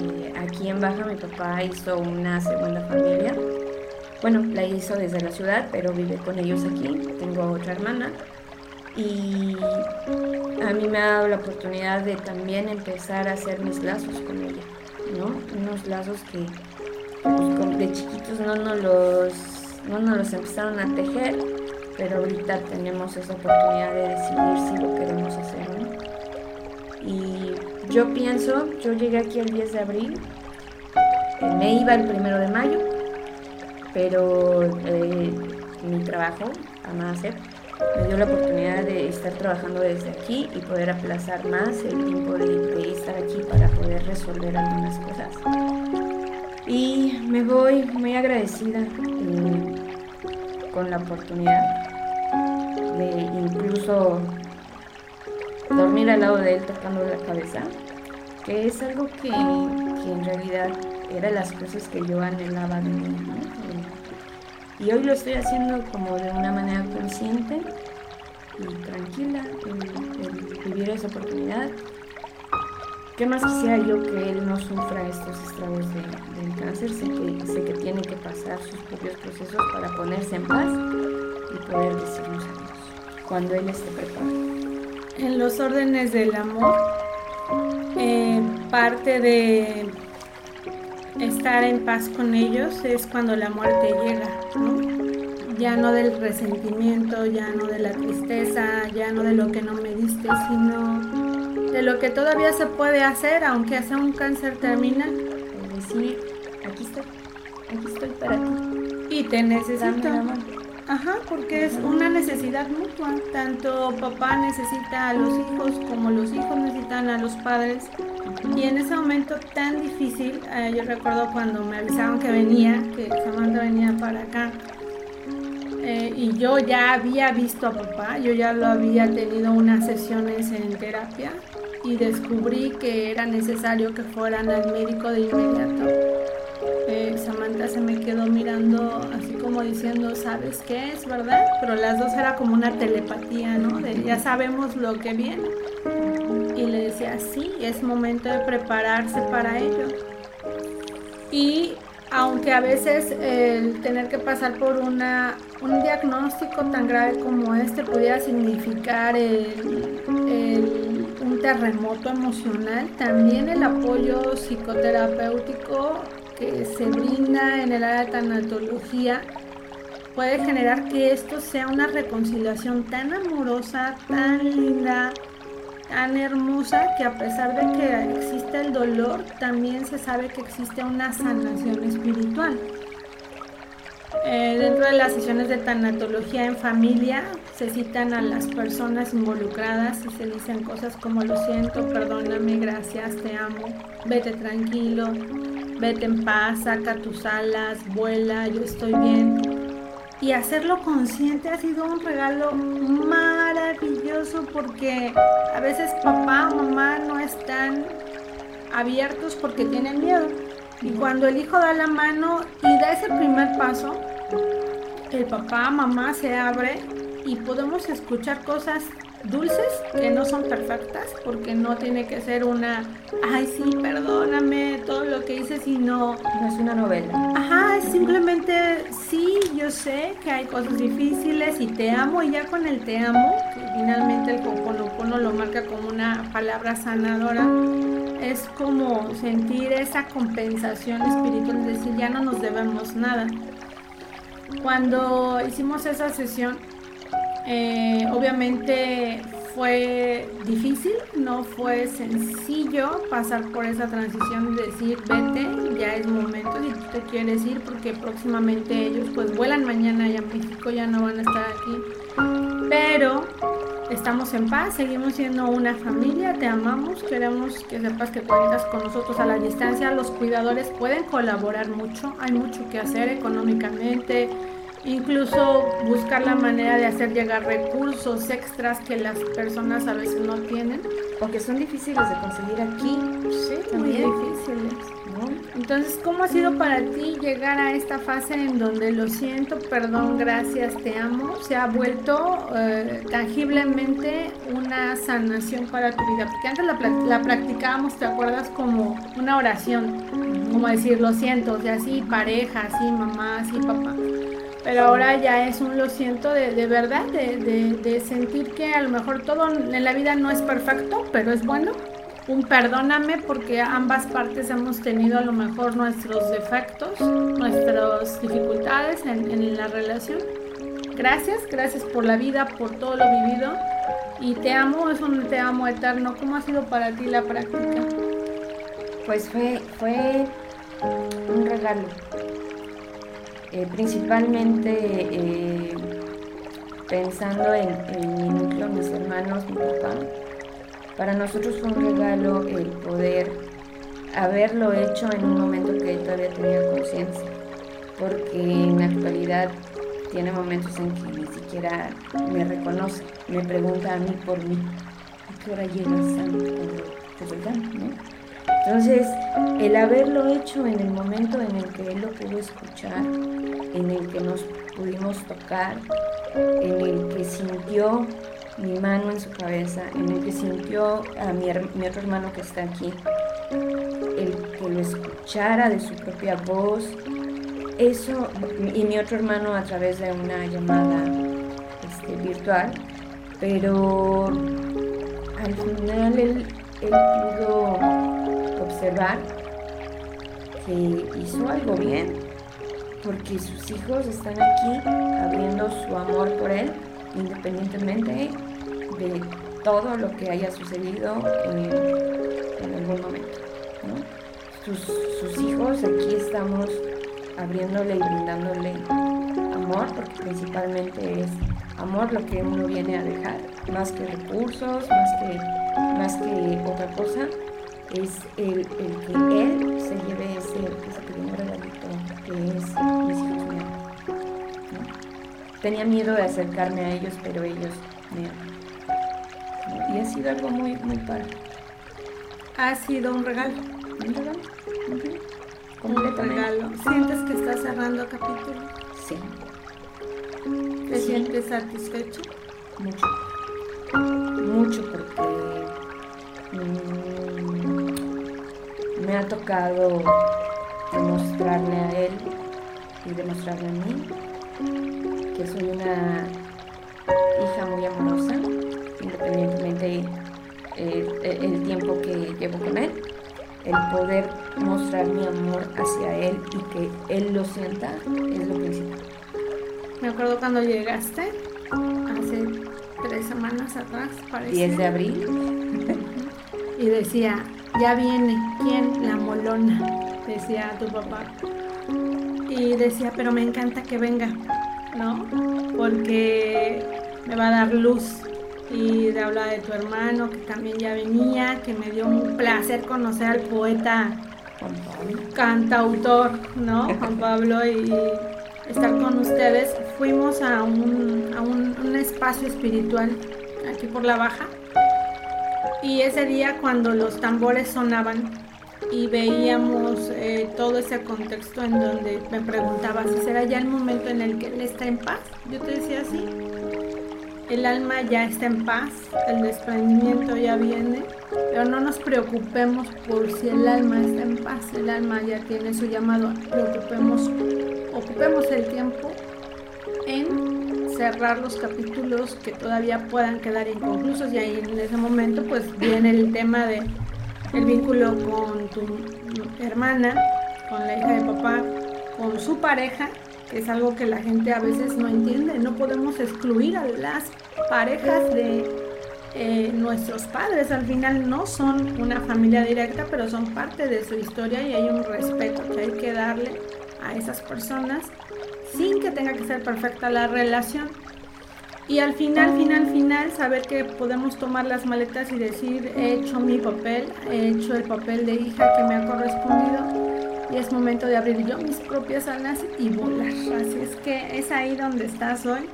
B: Eh, aquí en Baja mi papá hizo una segunda familia. Bueno, la hizo desde la ciudad, pero vive con ellos aquí. Tengo otra hermana y a mí me ha dado la oportunidad de también empezar a hacer mis lazos con ella, ¿no? Unos lazos que pues, de chiquitos no nos, los, no nos los empezaron a tejer, pero ahorita tenemos esa oportunidad de decidir si lo queremos hacer no. Y yo pienso, yo llegué aquí el 10 de abril, eh, me iba el primero de mayo, pero eh, mi trabajo, a hacer me dio la oportunidad de estar trabajando desde aquí y poder aplazar más el tiempo de, estar aquí para poder resolver algunas cosas. Y me voy muy agradecida eh, con la oportunidad de incluso dormir al lado de él tocando la cabeza, que es algo que, en realidad era las cosas que yo anhelaba de mí. Y hoy lo estoy haciendo como de una manera consciente y tranquila, el, vivir esa oportunidad. ¿Qué más quisiera yo que él no sufra estos estragos del cáncer? Sé que, sé que tiene que pasar sus propios procesos para ponerse en paz y poder decirnos adiós cuando él esté preparado.
A: En los órdenes del amor, eh, parte de estar en paz con ellos es cuando la muerte llega, Ya no del resentimiento, ya no de la tristeza, ya no de lo que no me diste, sino de lo que todavía se puede hacer, aunque sea un cáncer terminal.
B: Es decir, aquí estoy, aquí estoy para ti.
A: Y te necesito. Ajá, porque es una necesidad mutua. Tanto papá necesita a los hijos como los hijos necesitan a los padres. Y en ese momento tan difícil, eh, yo recuerdo cuando me avisaron que venía, que Samantha venía para acá. Eh, y yo ya había visto a papá, yo ya lo había tenido unas sesiones en terapia y descubrí que era necesario que fueran al médico de inmediato eh, Samantha se me quedó mirando así como diciendo, ¿sabes qué es verdad? Pero las dos era como una telepatía, ¿no? De ya sabemos lo que viene. Y le decía, sí, es momento de prepararse para ello. Y aunque a veces el tener que pasar por una, un diagnóstico tan grave como este pudiera significar un terremoto emocional, también el apoyo psicoterapéutico que se brinda en el área de tanatología puede generar que esto sea una reconciliación tan amorosa, tan linda, tan hermosa, que a pesar de que existe el dolor, también se sabe que existe una sanación espiritual. Eh, dentro de las sesiones de tanatología en familia se citan a las personas involucradas y se dicen cosas como lo siento, perdóname, gracias, te amo, vete tranquilo, vete en paz, saca tus alas, vuela, yo estoy bien. Y hacerlo consciente ha sido un regalo maravilloso porque a veces papá o mamá no están abiertos porque tienen miedo. Y cuando el hijo da la mano y da ese primer paso, el papá, mamá se abre y podemos escuchar cosas dulces que no son perfectas porque no tiene que ser una, ay sí, perdóname todo lo que hice, sino...
B: No es una novela.
A: Ajá, es simplemente, sí, yo sé que hay cosas difíciles y te amo y ya con el te amo, que finalmente el Ho'oponopono lo marca como una palabra sanadora, es como sentir esa compensación espiritual, es decir, ya no nos debemos nada. Cuando hicimos esa sesión, eh, obviamente fue difícil, no fue sencillo pasar por esa transición de decir, vete, ya es momento si tú te quieres ir, porque próximamente ellos pues vuelan mañana ya a México, ya no van a estar aquí. Pero estamos en paz, seguimos siendo una familia, te amamos, queremos que sepas que cuentas con nosotros a la distancia, los cuidadores pueden colaborar mucho, hay mucho que hacer económicamente, incluso buscar la manera de hacer llegar recursos extras que las personas a veces no tienen.
B: Porque son difíciles de conseguir aquí.
A: Sí, muy difíciles. Entonces, ¿cómo ha sido para ti llegar a esta fase en donde lo siento, perdón, gracias, te amo? Se ha vuelto eh, tangiblemente una sanación para tu vida. Porque antes la, la practicábamos, ¿te acuerdas? Como una oración, como decir, lo siento, o sea, sí, pareja, sí, mamá, sí, papá pero ahora ya es un lo siento de, verdad, de, sentir que a lo mejor todo en la vida no es perfecto, pero es bueno. Un perdóname porque ambas partes hemos tenido a lo mejor nuestros defectos, nuestras dificultades en, en la relación. Gracias, gracias por la vida, por todo lo vivido. Y te amo, es un te amo eterno. ¿Cómo ha sido para ti la práctica?
B: Pues fue, fue un regalo eh, principalmente eh, pensando en, mi núcleo, mis hermanos, mi papá. Para nosotros fue un regalo el poder haberlo hecho en un momento que él todavía tenía conciencia, porque en la actualidad tiene momentos en que ni siquiera me reconoce, me pregunta a mí por mí, ¿a qué hora llegas, Cuando te ¿no? Entonces, el haberlo hecho en el momento en el que él lo pudo escuchar, en el que nos pudimos tocar, en el que sintió mi mano en su cabeza, en el que sintió a mi, otro hermano que está aquí, el que lo escuchara de su propia voz, eso, y mi otro hermano a través de una llamada este, virtual, pero al final él, él pudo observar que hizo algo bien, porque sus hijos están aquí abriendo su amor por él, independientemente de todo lo que haya sucedido en, algún momento. Sus, sus hijos aquí estamos abriéndole y brindándole amor, porque principalmente es amor lo que uno viene a dejar, más que recursos, más que, más que otra cosa, es el, que él se lleve ese, ese pequeño regalito que es mis hijos Tenía miedo de acercarme a ellos, pero ellos me aman. Y ha sido algo muy, muy padre.
A: Ha sido un regalo.
B: Un regalo.
A: Un regalo. ¿Sientes que estás cerrando capítulo?
B: Sí.
A: ¿Te sientes satisfecho?
B: Mucho. Mucho porque mm, me ha tocado demostrarle a él y demostrarle a mí que soy una hija muy amorosa, independientemente el, el tiempo que llevo con él, el poder mostrar mi amor hacia él y que él lo sienta es lo principal.
A: Me acuerdo cuando llegaste, hace tres semanas atrás, parece.
B: 10 de abril.
A: y decía, ya viene, ¿quién? La molona, decía tu papá. y decía, pero me encanta que venga, ¿no? Porque me va a dar luz. Y de hablar de tu hermano, que también ya venía, que me dio un placer conocer al poeta cantautor, ¿no? Juan Pablo, y estar con ustedes. Fuimos a un, a un, un espacio espiritual aquí por la baja. Y ese día cuando los tambores sonaban, y veíamos eh, todo ese contexto en donde me preguntaba si será ya el momento en el que él está en paz. Yo te decía así, el alma ya está en paz, el desprendimiento ya viene, pero no nos preocupemos por si el alma está en paz, el alma ya tiene su llamado, preocupemos, ocupemos el tiempo en cerrar los capítulos que todavía puedan quedar inconclusos y ahí en ese momento pues viene el tema de el vínculo con tu hermana, con la hija de papá, con su pareja, es algo que la gente a veces no entiende. No podemos excluir a las parejas de eh, nuestros padres. Al final no son una familia directa, pero son parte de su historia y hay un respeto que hay que darle a esas personas sin que tenga que ser perfecta la relación. Y al final, final, final, saber que podemos tomar las maletas y decir, he hecho mi papel, he hecho el papel de hija que me ha correspondido y es momento de abrir yo mis propias alas y volar. Así es que es ahí donde estás hoy,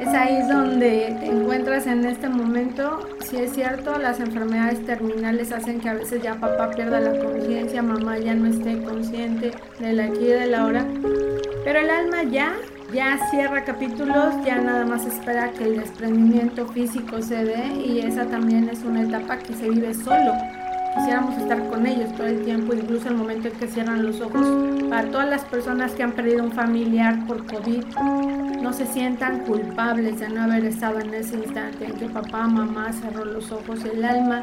A: es ahí donde te encuentras en este momento. Si es cierto, las enfermedades terminales hacen que a veces ya papá pierda la conciencia, mamá ya no esté consciente del aquí y de la hora, pero el alma ya ya cierra capítulos, ya nada más espera que el desprendimiento físico se dé y esa también es una etapa que se vive solo. Quisiéramos estar con ellos todo el tiempo, incluso el momento en que cierran los ojos. Para todas las personas que han perdido un familiar por COVID, no se sientan culpables de no haber estado en ese instante en que papá, mamá cerró los ojos. El alma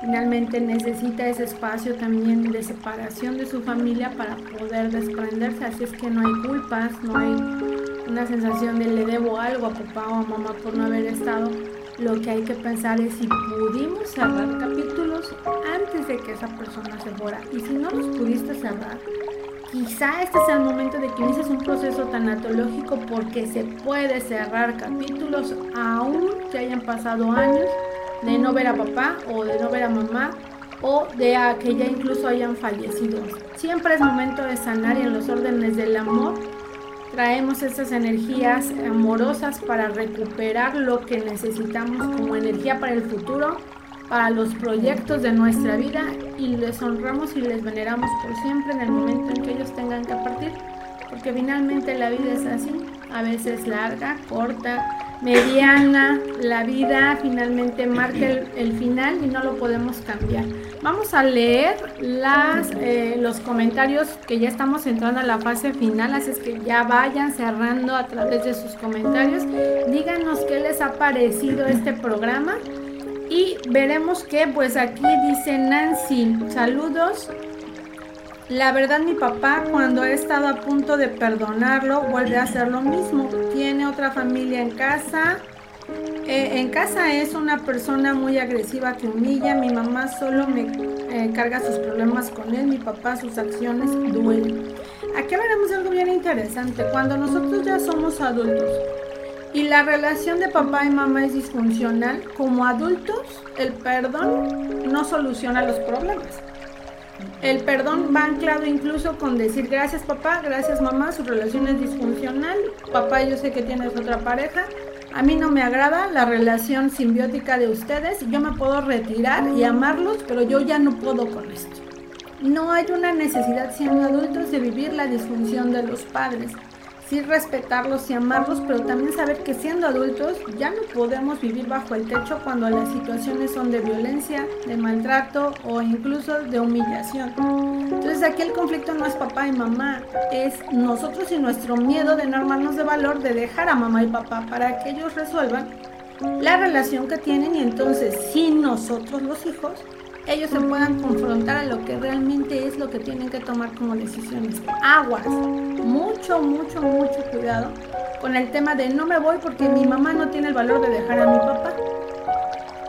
A: finalmente necesita ese espacio también de separación de su familia para poder desprenderse. Así es que no hay culpas, no hay una sensación de le debo algo a papá o a mamá por no haber estado, lo que hay que pensar es si pudimos cerrar capítulos antes de que esa persona se fuera. Y si no los pudiste cerrar, quizá este sea el momento de que inicies un proceso tanatológico porque se puede cerrar capítulos aún que hayan pasado años de no ver a papá o de no ver a mamá o de que ya incluso hayan fallecido. Siempre es momento de sanar y en los órdenes del amor traemos esas energías amorosas para recuperar lo que necesitamos como energía para el futuro, para los proyectos de nuestra vida y les honramos y les veneramos por siempre en el momento en que ellos tengan que partir, porque finalmente la vida es así, a veces larga, corta, mediana, la vida finalmente marca el, final y no lo podemos cambiar. Vamos a leer eh, los comentarios que ya estamos entrando a la fase final, así es que ya vayan cerrando a través de sus comentarios. Díganos qué les ha parecido este programa. Y veremos que pues aquí dice Nancy, saludos, la verdad mi papá cuando ha estado a punto de perdonarlo vuelve a hacer lo mismo. Tiene otra familia en casa. Eh, en casa es una persona muy agresiva que humilla. Mi mamá solo me eh, carga sus problemas con él. Mi papá sus acciones duelen. Aquí veremos algo bien interesante. Cuando nosotros ya somos adultos y la relación de papá y mamá es disfuncional, como adultos el perdón no soluciona los problemas. El perdón va anclado incluso con decir gracias papá, gracias mamá, su relación es disfuncional, papá yo sé que tienes otra pareja, a mí no me agrada la relación simbiótica de ustedes, yo me puedo retirar y amarlos, pero yo ya no puedo con esto. No hay una necesidad siendo adultos de vivir la disfunción de los padres sí respetarlos y amarlos, pero también saber que siendo adultos ya no podemos vivir bajo el techo cuando las situaciones son de violencia, de maltrato o incluso de humillación. Entonces aquí el conflicto no es papá y mamá, es nosotros y nuestro miedo de no armarnos de valor de dejar a mamá y papá para que ellos resuelvan la relación que tienen y entonces sin nosotros los hijos ellos se puedan confrontar a lo que realmente es lo que tienen que tomar como decisiones. Aguas, mucho, mucho, mucho cuidado con el tema de no me voy porque mi mamá no tiene el valor de dejar a mi papá.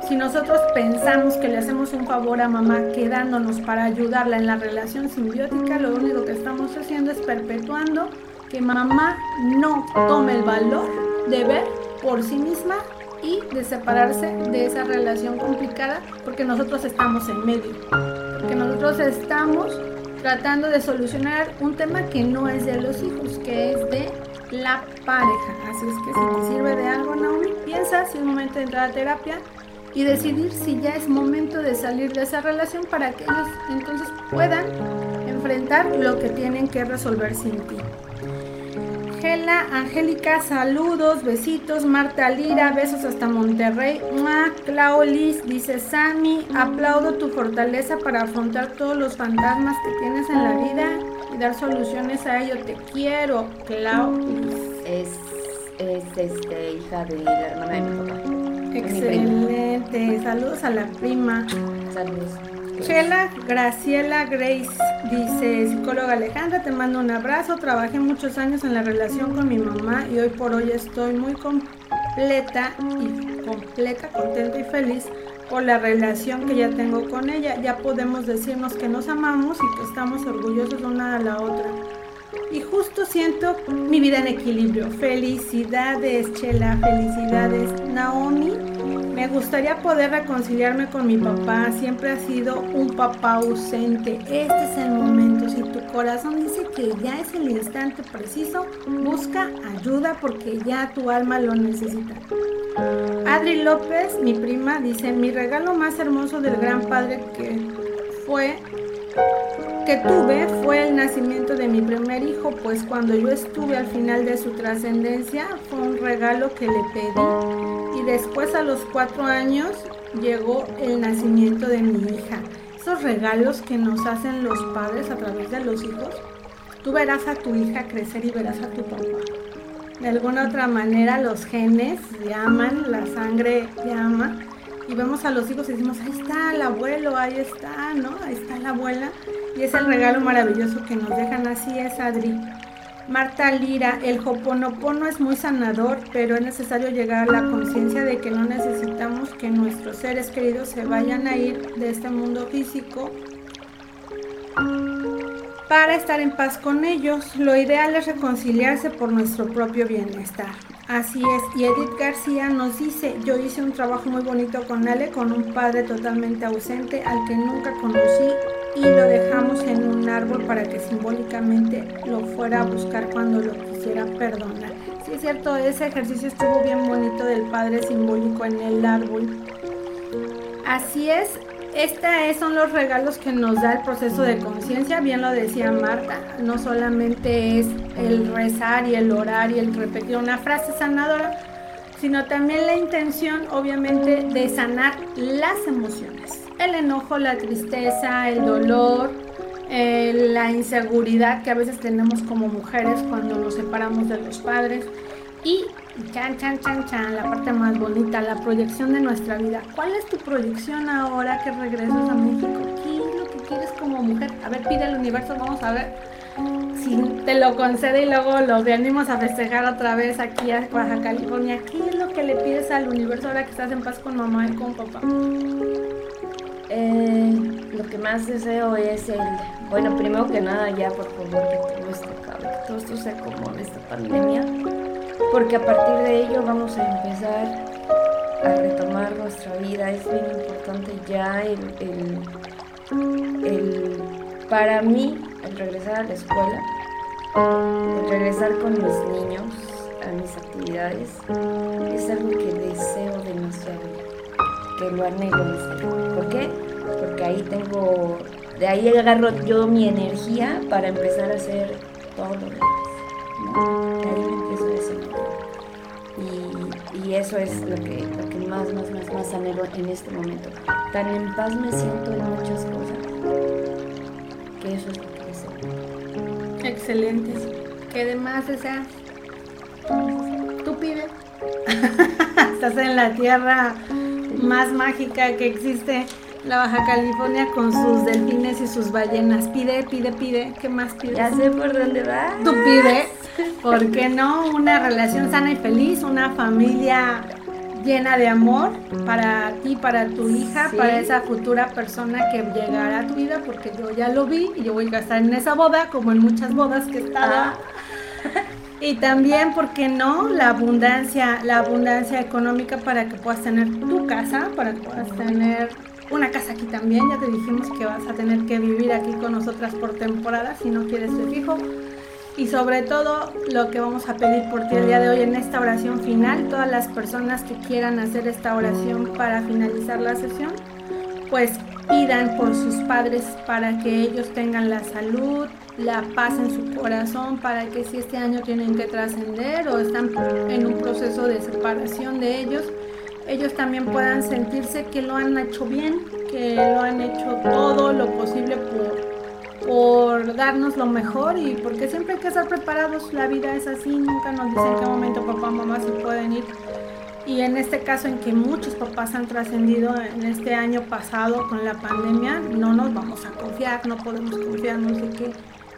A: Si nosotros pensamos que le hacemos un favor a mamá quedándonos para ayudarla en la relación simbiótica, lo único que estamos haciendo es perpetuando que mamá no tome el valor de ver por sí misma y de separarse de esa relación complicada porque nosotros estamos en medio, porque nosotros estamos tratando de solucionar un tema que no es de los hijos, que es de la pareja. Así es que si te sirve de algo, Naomi, piensa si es momento de entrar a terapia y decidir si ya es momento de salir de esa relación para que ellos entonces puedan enfrentar lo que tienen que resolver sin ti. Angela, Angélica, saludos, besitos. Marta Lira, besos hasta Monterrey. Ma, Claulis, dice Sammy, aplaudo tu fortaleza para afrontar todos los fantasmas que tienes en la vida y dar soluciones a ello. Te quiero, Claulis.
B: Es, es este, hija de la hermana de mi papá.
A: Excelente. Saludos a la prima.
B: Saludos.
A: Chela Graciela Grace dice, psicóloga Alejandra, te mando un abrazo. Trabajé muchos años en la relación con mi mamá y hoy por hoy estoy muy completa y completa, contenta y feliz por la relación que ya tengo con ella. Ya podemos decirnos que nos amamos y que estamos orgullosos una de la otra. Y justo siento mi vida en equilibrio. Felicidades, Chela, felicidades, Naomi me gustaría poder reconciliarme con mi papá. Siempre ha sido un papá ausente. Este es el momento. Si tu corazón dice que ya es el instante preciso, busca ayuda porque ya tu alma lo necesita. Adri López, mi prima, dice, mi regalo más hermoso del gran padre que fue que tuve fue el nacimiento de mi primer hijo, pues cuando yo estuve al final de su trascendencia fue un regalo que le pedí y después a los cuatro años llegó el nacimiento de mi hija. Esos regalos que nos hacen los padres a través de los hijos, tú verás a tu hija crecer y verás a tu papá. De alguna otra manera los genes llaman, la sangre llama y vemos a los hijos y decimos, ahí está el abuelo, ahí está, ¿no? Ahí está la abuela. Y es el regalo maravilloso que nos dejan. Así es, Adri. Marta Lira, el hoponopono es muy sanador, pero es necesario llegar a la conciencia de que no necesitamos que nuestros seres queridos se vayan a ir de este mundo físico para estar en paz con ellos. Lo ideal es reconciliarse por nuestro propio bienestar. Así es, y Edith García nos dice, yo hice un trabajo muy bonito con Ale, con un padre totalmente ausente al que nunca conocí y lo dejamos en un árbol para que simbólicamente lo fuera a buscar cuando lo quisiera perdonar. Sí es cierto, ese ejercicio estuvo bien bonito del padre simbólico en el árbol. Así es, estos son los regalos que nos da el proceso de conciencia, bien lo decía Marta, no solamente es el rezar y el orar y el repetir una frase sanadora, sino también la intención obviamente de sanar las emociones, el enojo, la tristeza, el dolor, eh, la inseguridad que a veces tenemos como mujeres cuando nos separamos de los padres y chan, chan, chan, chan, la parte más bonita, la proyección de nuestra vida. ¿Cuál es tu proyección ahora que regresas a México? ¿Qué es lo que quieres como mujer? A ver, pide al universo, vamos a ver si te lo concede y luego lo venimos a festejar otra vez aquí a Baja California. ¿Qué es lo que le pides al universo ahora que estás en paz con mamá y con papá?
B: Eh, lo que más deseo es el, bueno, primero que nada ya por favor que todo esto acabe, todo esto se acomode esta pandemia porque a partir de ello vamos a empezar a retomar nuestra vida. Es bien importante ya el, el, para mí, el regresar a la escuela, el regresar con mis niños a mis actividades, es algo que deseo demasiado, que lo anhelo ¿Por qué? Porque ahí tengo, de ahí agarro yo mi energía para empezar a hacer todo lo demás. ahí me empiezo y, eso es lo que, lo que más, más, más, más anhelo en este momento. Tan en paz me siento en muchas cosas que eso es lo que deseo.
A: Excelente. ¿Qué demás deseas? Tú pide. Estás en la tierra más mágica que existe, la Baja California, con sus delfines y sus ballenas. Pide, pide, pide. ¿Qué más pides?
B: Ya sé por dónde va.
A: Tú pide. ¿Por qué no? Una relación sana y feliz, una familia llena de amor para ti, para tu hija, para esa futura persona que llegará a tu vida, porque yo ya lo vi y yo voy a estar en esa boda, como en muchas bodas que estaba. Ah. Y también, ¿por qué no? La abundancia, la abundancia económica para que puedas tener tu casa, para que puedas tener una casa aquí también. Ya te dijimos que vas a tener que vivir aquí con nosotras por temporada si no quieres ser fijo. Y sobre todo lo que vamos a pedir por ti el día de hoy en esta oración final, todas las personas que quieran hacer esta oración para finalizar la sesión, pues pidan por sus padres para que ellos tengan la salud, la paz en su corazón, para que si este año tienen que trascender o están en un proceso de separación de ellos, ellos también puedan sentirse que lo han hecho bien, que lo han hecho todo lo posible por por darnos lo mejor y porque siempre hay que estar preparados. La vida es así, nunca nos dicen en qué momento papá o mamá se pueden ir. Y en este caso en que muchos papás han trascendido en este año pasado con la pandemia, no nos vamos a confiar, no podemos confiarnos de que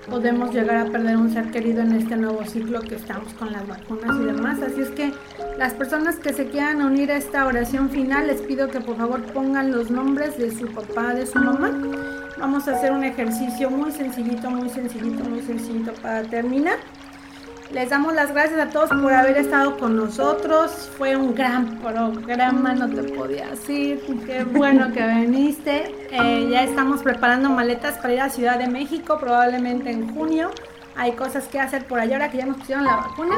A: podemos llegar a perder un ser querido en este nuevo ciclo que estamos con las vacunas y demás. Así es que las personas que se quieran unir a esta oración final, les pido que por favor pongan los nombres de su papá, de su mamá Vamos a hacer un ejercicio muy sencillito, muy sencillito, muy sencillito para terminar. Les damos las gracias a todos por haber estado con nosotros. Fue un gran programa, no te podía decir. Qué bueno que viniste. Eh, ya estamos preparando maletas para ir a Ciudad de México, probablemente en junio. Hay cosas que hacer por allá ahora que ya nos pusieron la vacuna.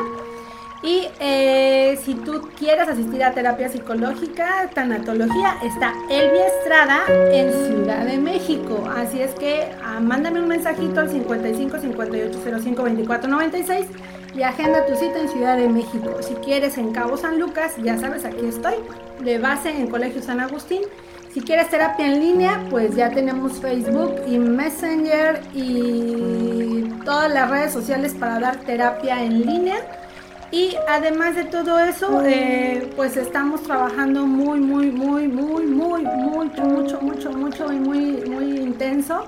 A: Y eh, si tú quieres asistir a terapia psicológica, tanatología, está Elvia Estrada en Ciudad de México. Así es que ah, mándame un mensajito al 55 58 05 24 96 y agenda tu cita en Ciudad de México. Si quieres en Cabo San Lucas, ya sabes, aquí estoy, de base en Colegio San Agustín. Si quieres terapia en línea, pues ya tenemos Facebook y Messenger y todas las redes sociales para dar terapia en línea. Y además de todo eso, eh, pues estamos trabajando muy, muy, muy, muy, muy, mucho, mucho, mucho, mucho y muy, muy intenso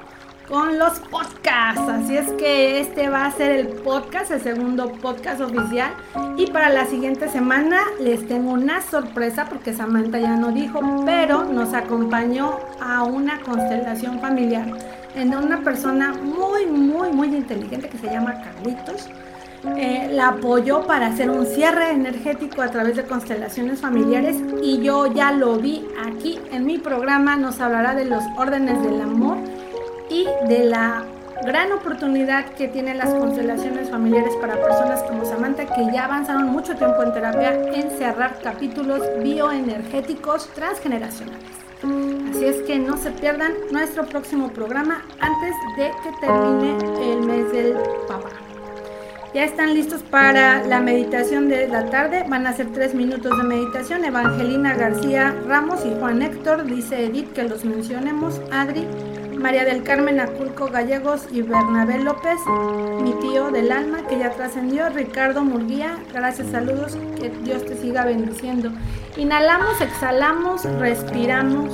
A: con los podcasts. Así es que este va a ser el podcast, el segundo podcast oficial. Y para la siguiente semana les tengo una sorpresa porque Samantha ya no dijo, pero nos acompañó a una constelación familiar en una persona muy, muy, muy inteligente que se llama Carlitos eh, la apoyó para hacer un cierre energético a través de constelaciones familiares y yo ya lo vi aquí en mi programa. Nos hablará de los órdenes del amor y de la gran oportunidad que tienen las constelaciones familiares para personas como Samantha que ya avanzaron mucho tiempo en terapia en cerrar capítulos bioenergéticos transgeneracionales. Así es que no se pierdan nuestro próximo programa antes de que termine el mes del papá. Ya están listos para la meditación de la tarde. Van a ser tres minutos de meditación. Evangelina García Ramos y Juan Héctor. Dice Edith que los mencionemos. Adri, María del Carmen Aculco Gallegos y Bernabé López. Mi tío del alma que ya trascendió. Ricardo Murguía. Gracias, saludos. Que Dios te siga bendiciendo. Inhalamos, exhalamos, respiramos.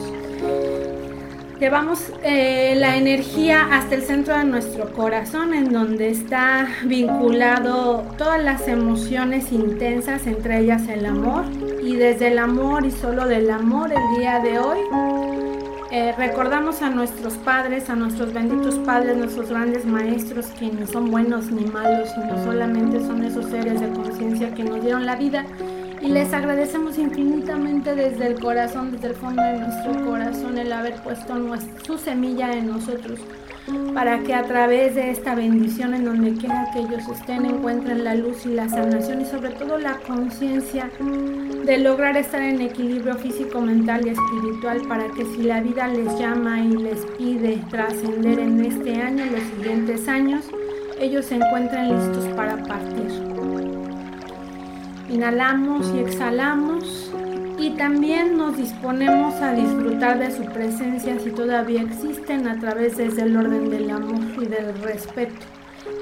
A: Llevamos eh, la energía hasta el centro de nuestro corazón, en donde está vinculado todas las emociones intensas, entre ellas el amor. Y desde el amor y solo del amor, el día de hoy, eh, recordamos a nuestros padres, a nuestros benditos padres, nuestros grandes maestros, que ni son buenos ni malos, sino solamente son esos seres de conciencia que nos dieron la vida y les agradecemos infinitamente desde el corazón, desde el fondo de nuestro corazón, el haber puesto su semilla en nosotros para que a través de esta bendición en donde quiera que ellos estén encuentren la luz y la sanación y sobre todo la conciencia de lograr estar en equilibrio físico, mental y espiritual para que si la vida les llama y les pide trascender en este año los siguientes años, ellos se encuentren listos para partir. Inhalamos y exhalamos y también nos disponemos a disfrutar de su presencia si todavía existen a través desde el orden del amor y del respeto.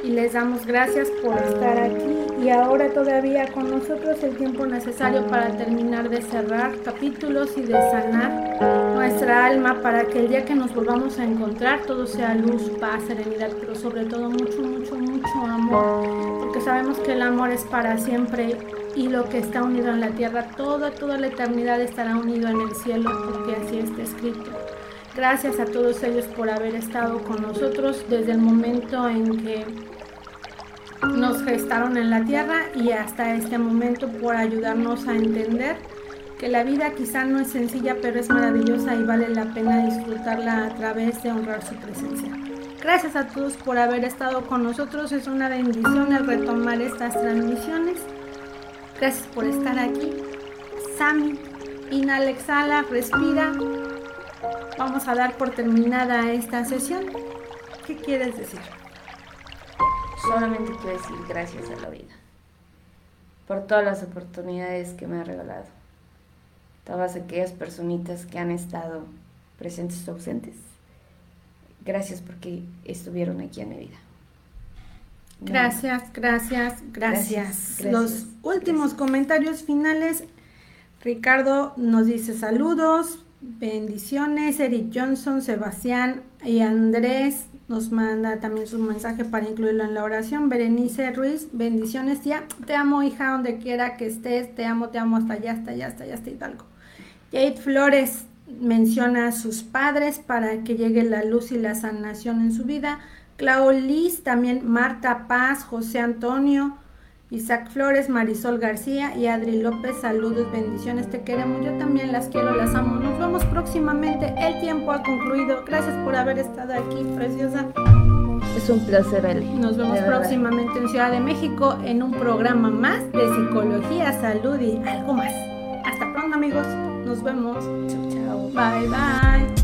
A: Y les damos gracias por estar aquí y ahora todavía con nosotros el tiempo necesario para terminar de cerrar capítulos y de sanar nuestra alma para que el día que nos volvamos a encontrar todo sea luz, paz, serenidad, pero sobre todo mucho, mucho, mucho amor, porque sabemos que el amor es para siempre y lo que está unido en la tierra, toda, toda la eternidad estará unido en el cielo, porque así está escrito. Gracias a todos ellos por haber estado con nosotros desde el momento en que nos gestaron en la tierra y hasta este momento por ayudarnos a entender que la vida quizá no es sencilla, pero es maravillosa y vale la pena disfrutarla a través de honrar su presencia. Gracias a todos por haber estado con nosotros. Es una bendición el retomar estas transmisiones. Gracias por estar aquí. Sami, inhala, exhala, respira. Vamos a dar por terminada esta sesión. ¿Qué quieres decir?
B: Solamente quiero decir gracias a la vida por todas las oportunidades que me ha regalado. Todas aquellas personitas que han estado presentes o ausentes. Gracias porque estuvieron aquí en mi vida.
A: Gracias, gracias, gracias. Los últimos comentarios finales. Ricardo nos dice saludos, bendiciones. Eric Johnson, Sebastián y Andrés nos manda también su mensaje para incluirlo en la oración. Berenice Ruiz, bendiciones, tía. Te amo, hija, donde quiera que estés. Te amo, te amo hasta allá, hasta allá, hasta allá, hasta Hidalgo. Jade Flores, menciona a sus padres para que llegue la luz y la sanación en su vida. Clau Liz, también Marta Paz, José Antonio, Isaac Flores, Marisol García y Adri López. Saludos, bendiciones, te queremos. Yo también las quiero, las amo. Nos vemos próximamente. El tiempo ha concluido. Gracias por haber estado aquí, preciosa.
B: Es un placer, Ale.
A: Nos vemos próximamente en Ciudad de México en un programa más de psicología, salud y algo más. Hasta pronto, amigos. Nos vemos.
B: Chao, chao.
A: Bye, bye.